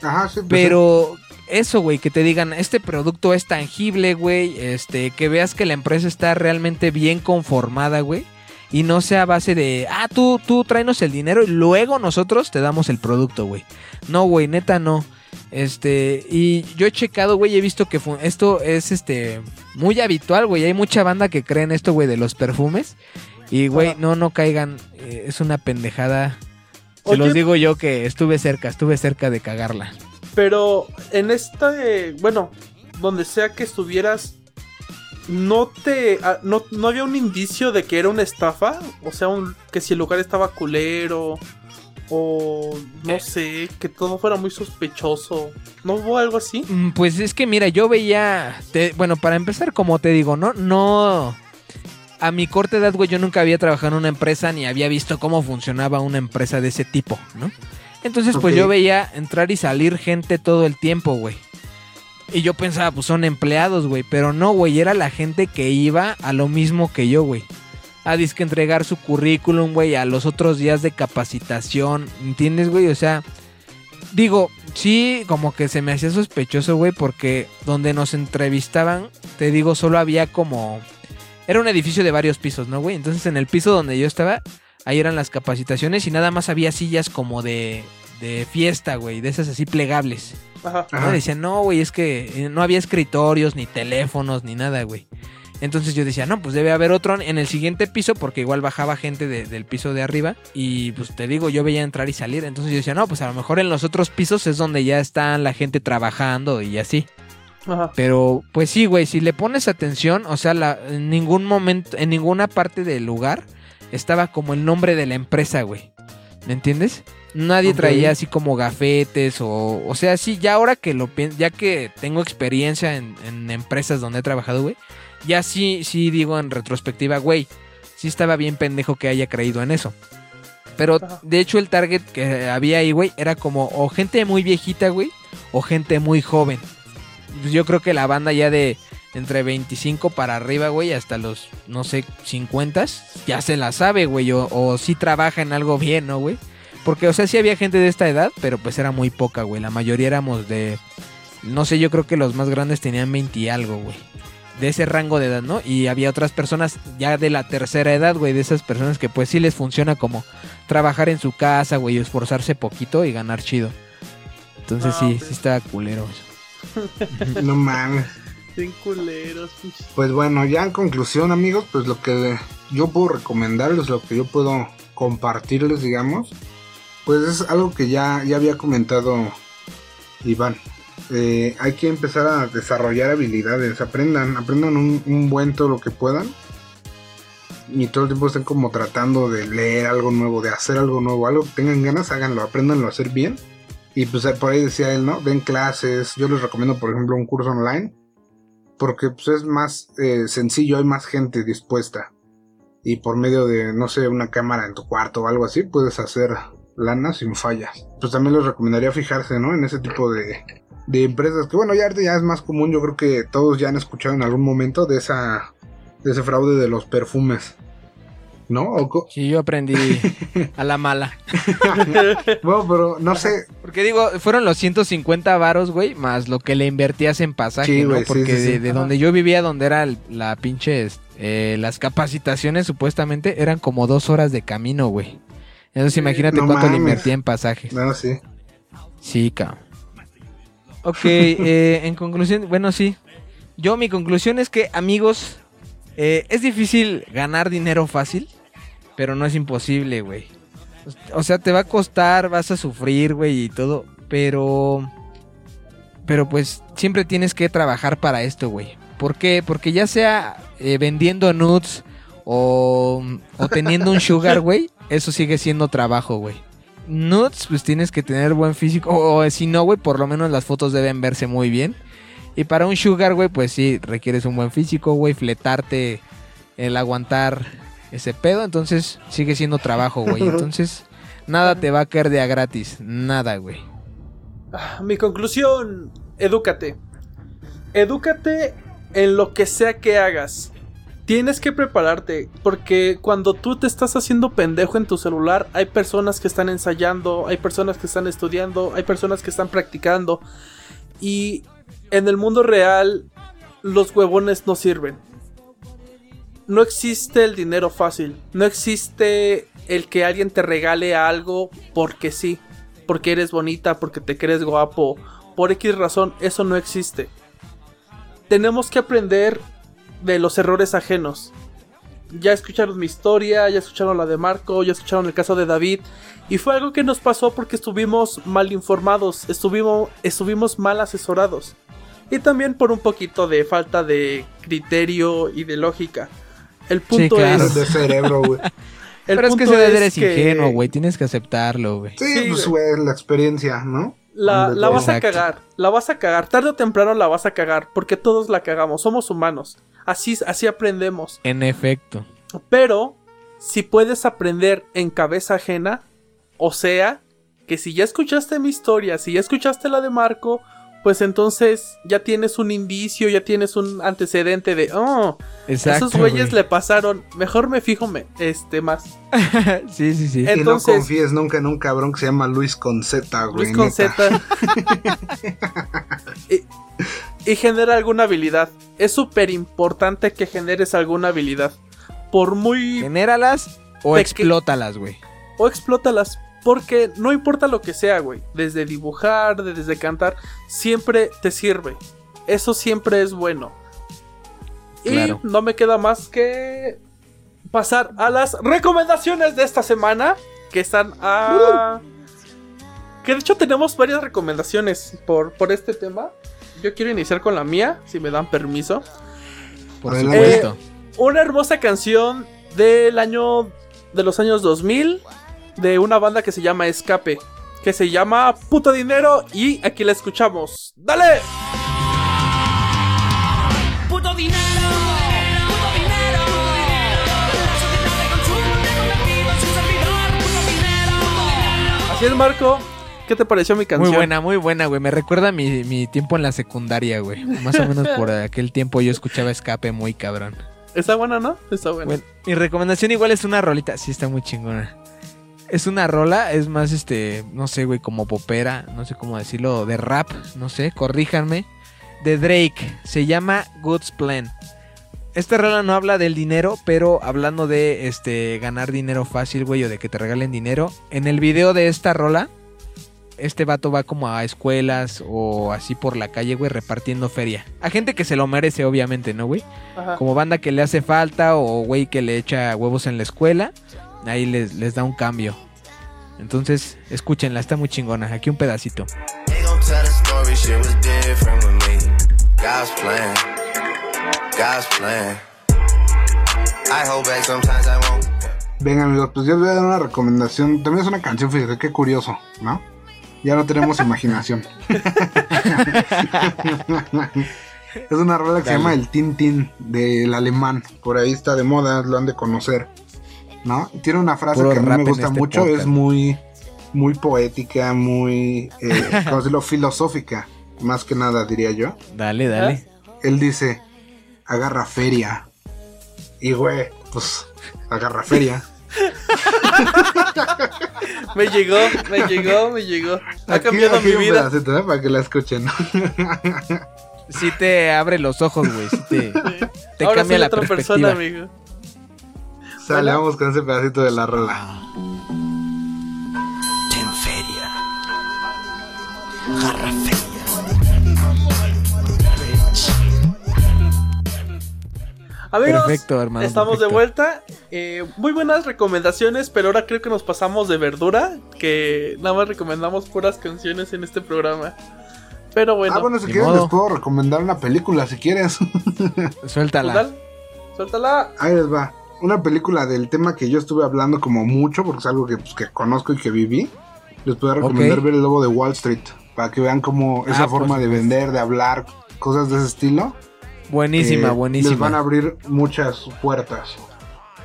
Ajá, sí, pues, Pero eso, güey, que te digan, este producto es tangible, güey, este, que veas que la empresa está realmente bien conformada, güey. Y no sea a base de, ah, tú, tú tráenos el dinero y luego nosotros te damos el producto, güey. No, güey, neta no. Este, y yo he checado, güey, he visto que esto es, este, muy habitual, güey. Hay mucha banda que cree en esto, güey, de los perfumes. Y, güey, no, no caigan. eh, es una pendejada. Se Oye- los digo yo que estuve cerca, estuve cerca de cagarla. Pero en este, bueno, donde sea que estuvieras, no te, ah, no, no había un indicio de que era una estafa, o sea, un- que si el lugar estaba culero o no sé, que todo fuera muy sospechoso. ¿No hubo algo así? Mm, Pues es que mira, yo veía, te- bueno, para empezar, como te digo, no, no, a mi corta edad, güey, yo nunca había trabajado en una empresa ni había visto cómo funcionaba una empresa de ese tipo, ¿no? Entonces, pues yo veía entrar y salir gente todo el tiempo, güey. Y yo pensaba, pues son empleados, güey, pero no, güey, era la gente que iba a lo mismo que yo, güey. A disque entregar su currículum, güey, a los otros días de capacitación, ¿entiendes, güey? O sea, digo, sí, como que se me hacía sospechoso, güey, porque donde nos entrevistaban, te digo, solo había como... Era un edificio de varios pisos, ¿no, güey? Entonces en el piso donde yo estaba, ahí eran las capacitaciones y nada más había sillas como de, de fiesta, güey, de esas así plegables. Ajá. ¿no? Ajá. Decían, no, güey, es que eh, no había escritorios, ni teléfonos, ni nada, güey. Entonces yo decía, no, pues debe haber otro en el siguiente piso, porque igual bajaba gente de- del piso de arriba. Y pues te digo, yo veía entrar y salir. Entonces yo decía, no, pues a lo mejor en los otros pisos es donde ya están la gente trabajando y así. Ajá. Pero, pues sí, güey, si le pones atención, o sea, la- en ningún momento, en ninguna parte del lugar estaba como el nombre de la empresa, güey. ¿Me entiendes? Nadie traía así como gafetes o, o sea, sí, ya ahora que lo pienso, ya que tengo experiencia en, en empresas donde he trabajado, güey, ya sí, sí digo en retrospectiva, güey, sí estaba bien pendejo que haya creído en eso. Pero de hecho el target que había ahí, güey, era como o gente muy viejita, güey, o gente muy joven. Pues yo creo que la banda ya de entre 25 para arriba, güey, hasta los, no sé, 50, ya se la sabe, güey, o, o sí trabaja en algo bien, ¿no, güey? Porque, o sea, sí había gente de esta edad, pero pues era muy poca, güey. La mayoría éramos de, no sé, yo creo que los más grandes tenían 20 y algo, güey. De ese rango de edad, ¿no? Y había otras personas ya de la tercera edad, güey, de esas personas que pues sí les funciona como trabajar en su casa, güey, esforzarse poquito y ganar chido. Entonces sí, sí estaba culero eso. No mames. Culeros. Pues bueno, ya en conclusión, amigos, pues lo que yo puedo recomendarles, lo que yo puedo compartirles, digamos, pues es algo que ya, ya había comentado Iván. Eh, hay que empezar a desarrollar habilidades, aprendan, aprendan un, un buen todo lo que puedan. Y todo el tiempo estén como tratando de leer algo nuevo, de hacer algo nuevo, algo que tengan ganas, háganlo, apréndanlo a hacer bien. Y pues por ahí decía él, ¿no? Den clases. Yo les recomiendo, por ejemplo, un curso online porque pues, es más eh, sencillo, hay más gente dispuesta. Y por medio de, no sé, una cámara en tu cuarto o algo así, puedes hacer lana sin fallas. Pues también les recomendaría fijarse, ¿no? En ese tipo de, de empresas que, bueno, ya ya es más común. Yo creo que todos ya han escuchado en algún momento de esa de ese fraude de los perfumes. ¿No? O Sí, yo aprendí a la mala. bueno, pero no sé. Porque digo, fueron los 150 varos, güey, más lo que le invertías en pasaje, Sí, ¿no? Porque sí, sí. de, donde yo vivía, donde era la pinche, eh, las capacitaciones supuestamente, eran como dos horas de camino, güey. Entonces imagínate no cuánto le invertía en pasajes. No, sí. Sí, cabrón. Ok, eh, en conclusión, bueno, sí. Yo mi conclusión es que, amigos, eh, es difícil ganar dinero fácil, pero no es imposible, güey. O sea, te va a costar, vas a sufrir, güey, y todo, pero... Pero pues siempre tienes que trabajar para esto, güey. ¿Por qué? Porque ya sea eh, vendiendo nudes o, o teniendo un sugar, güey, eso sigue siendo trabajo, güey. Nudes, pues tienes que tener buen físico. O, o si no, güey, por lo menos las fotos deben verse muy bien. Y para un sugar, güey, pues sí, requieres un buen físico, güey, fletarte, el aguantar ese pedo. Entonces sigue siendo trabajo, güey. Entonces, nada te va a caer de a gratis. Nada, güey. Ah, Mi conclusión, edúcate. Edúcate en lo que sea que hagas. Tienes que prepararte, porque cuando tú te estás haciendo pendejo en tu celular, hay personas que están ensayando, hay personas que están estudiando, hay personas que están practicando. Y en el mundo real, los huevones no sirven. No existe el dinero fácil. No existe el que alguien te regale algo porque sí porque eres bonita, porque te crees guapo, por X razón, eso no existe. Tenemos que aprender de los errores ajenos. Ya escucharon mi historia, ya escucharon la de Marco, ya escucharon el caso de David. Y fue algo que nos pasó porque estuvimos mal informados, estuvimos, estuvimos mal asesorados. Y también por un poquito de falta de criterio y de lógica. El punto claro. es... de cerebro, güey. el Pero es que ese eres que- ingenuo, güey. Tienes que aceptarlo, güey. Sí, Sí, pues, güey. la experiencia, ¿no? La, vas a cagar, la vas a cagar, tarde o temprano la vas a cagar, porque todos la cagamos, somos humanos, así, así aprendemos. En efecto. Pero, si puedes aprender en cabeza ajena, o sea, que si ya escuchaste mi historia, si ya escuchaste la de Marco, pues entonces ya tienes un indicio, ya tienes un antecedente de, oh, Exacto. esos güeyes güey. le pasaron, mejor me fijo me, este más. Sí, sí, sí. Eh, y Entonces- no confíes nunca en un cabrón que se llama Luis con Z, güey. Luis con neta. Z. y, y genera alguna habilidad. Es súper importante que generes alguna habilidad. Por muy... Genéralas o explótalas, güey. O explótalas. Porque no importa lo que sea, güey. Desde dibujar, de- desde cantar, siempre te sirve. Eso siempre es bueno. Claro. Y no me queda más que pasar a las recomendaciones de esta semana. Que están a... Que de hecho tenemos varias recomendaciones por, por este tema. Yo quiero iniciar con la mía, si me dan permiso. Por Adelante. supuesto. Una hermosa canción del año de los años 2000 de una banda que se llama Escape, que se llama Puto Dinero y aquí la escuchamos. ¡Dale! Puto dinero. Así es, Marco. ¿Qué te pareció mi canción? Muy buena, muy buena, güey. Me recuerda mi, mi tiempo en la secundaria, güey. Más o menos por aquel tiempo yo escuchaba escape muy cabrón. Está buena, ¿no? Está buena. Bueno, mi recomendación igual es una rolita. Sí, está muy chingona. Es una rola, es más, este, no sé, güey, como popera, no sé cómo decirlo, de rap, no sé, corríjanme. De Drake, se llama Goods Plan. Esta rola no habla del dinero, pero hablando de, este, ganar dinero fácil, güey, o de que te regalen dinero. En el video de esta rola, este vato va como a escuelas o así por la calle, güey, repartiendo feria. A gente que se lo merece, obviamente, ¿no, güey? Ajá. como banda que le hace falta o güey que le echa huevos en la escuela, ahí les, les da un cambio. Entonces, escúchenla, está muy chingona. Aquí un pedacito. Venga, amigos, pues yo les voy a dar una recomendación. También es una canción, fíjate, qué curioso, ¿no? Ya no tenemos imaginación. es una rola que se llama El Tin Tin del alemán. Por ahí está de moda, lo han de conocer. ¿No? Tiene una frase Puro que a mí me gusta este mucho, podcast. es muy, muy poética, muy, eh, ¿cómo decirlo? Filosófica, más que nada, diría yo. Dale, dale. Él dice, agarra feria. Y güey, pues, agarra feria. Me llegó, me llegó, me llegó. Ha Aquí- cambiado aquí mi vida. pedacito, ¿eh? Para que la escuchen. Sí te abre los ojos, güey. Sí te, te Ahora cambia soy la otra perspectiva. persona, amigo. Sale, vamos con ese pedacito de la rola. Ten feria. Jarra feria. Amigos, Perfecto, hermano, estamos de vuelta. Eh, muy buenas recomendaciones, pero ahora creo que nos pasamos de verdura, que nada más recomendamos puras canciones en este programa. Pero bueno, ah, bueno, si modo. les puedo recomendar una película, si quieres. Suéltala. suéltala. Ahí les va. Una película del tema que yo estuve hablando como mucho, porque es algo que, pues, que conozco y que viví. Les puedo recomendar ver El Lobo de Wall Street, para que vean cómo esa Ah, forma de vender, de hablar, cosas de ese estilo. Buenísima, eh, buenísima. Les van a abrir muchas puertas.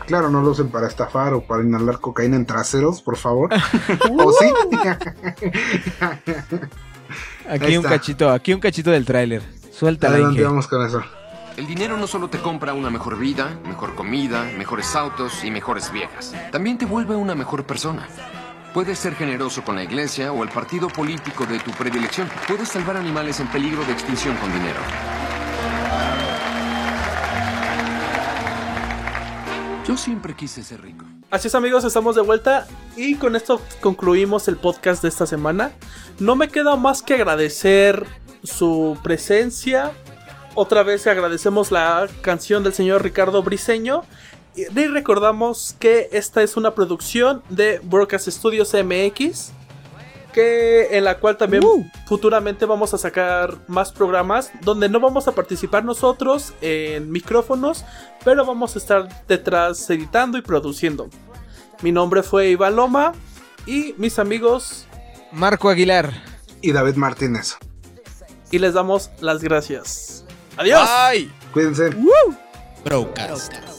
Claro, no lo usen para estafar o para inhalar cocaína en traseros, por favor. ¿O sí? Aquí Ahí un está. cachito, aquí un cachito del tráiler. Suéltala, Adelante, vamos con eso. El dinero no solo te compra una mejor vida, mejor comida, mejores autos y mejores viejas. También te vuelve una mejor persona. Puedes ser generoso con la iglesia o el partido político de tu predilección. Puedes salvar animales en peligro de extinción con dinero. Yo siempre quise ser rico. Así es amigos, estamos de vuelta y con esto concluimos el podcast de esta semana. No me queda más que agradecer su presencia. Otra vez agradecemos la canción del señor Ricardo Briseño. Y recordamos que esta es una producción de Broadcast Studios MX. Que en la cual también futuramente vamos a sacar más programas donde no vamos a participar nosotros en micrófonos, pero vamos a estar detrás editando y produciendo. Mi nombre fue Iván Loma y mis amigos Marco Aguilar. Y David Martínez. y les damos las gracias. Adiós. ¡Ay! Cuídense. Broadcast.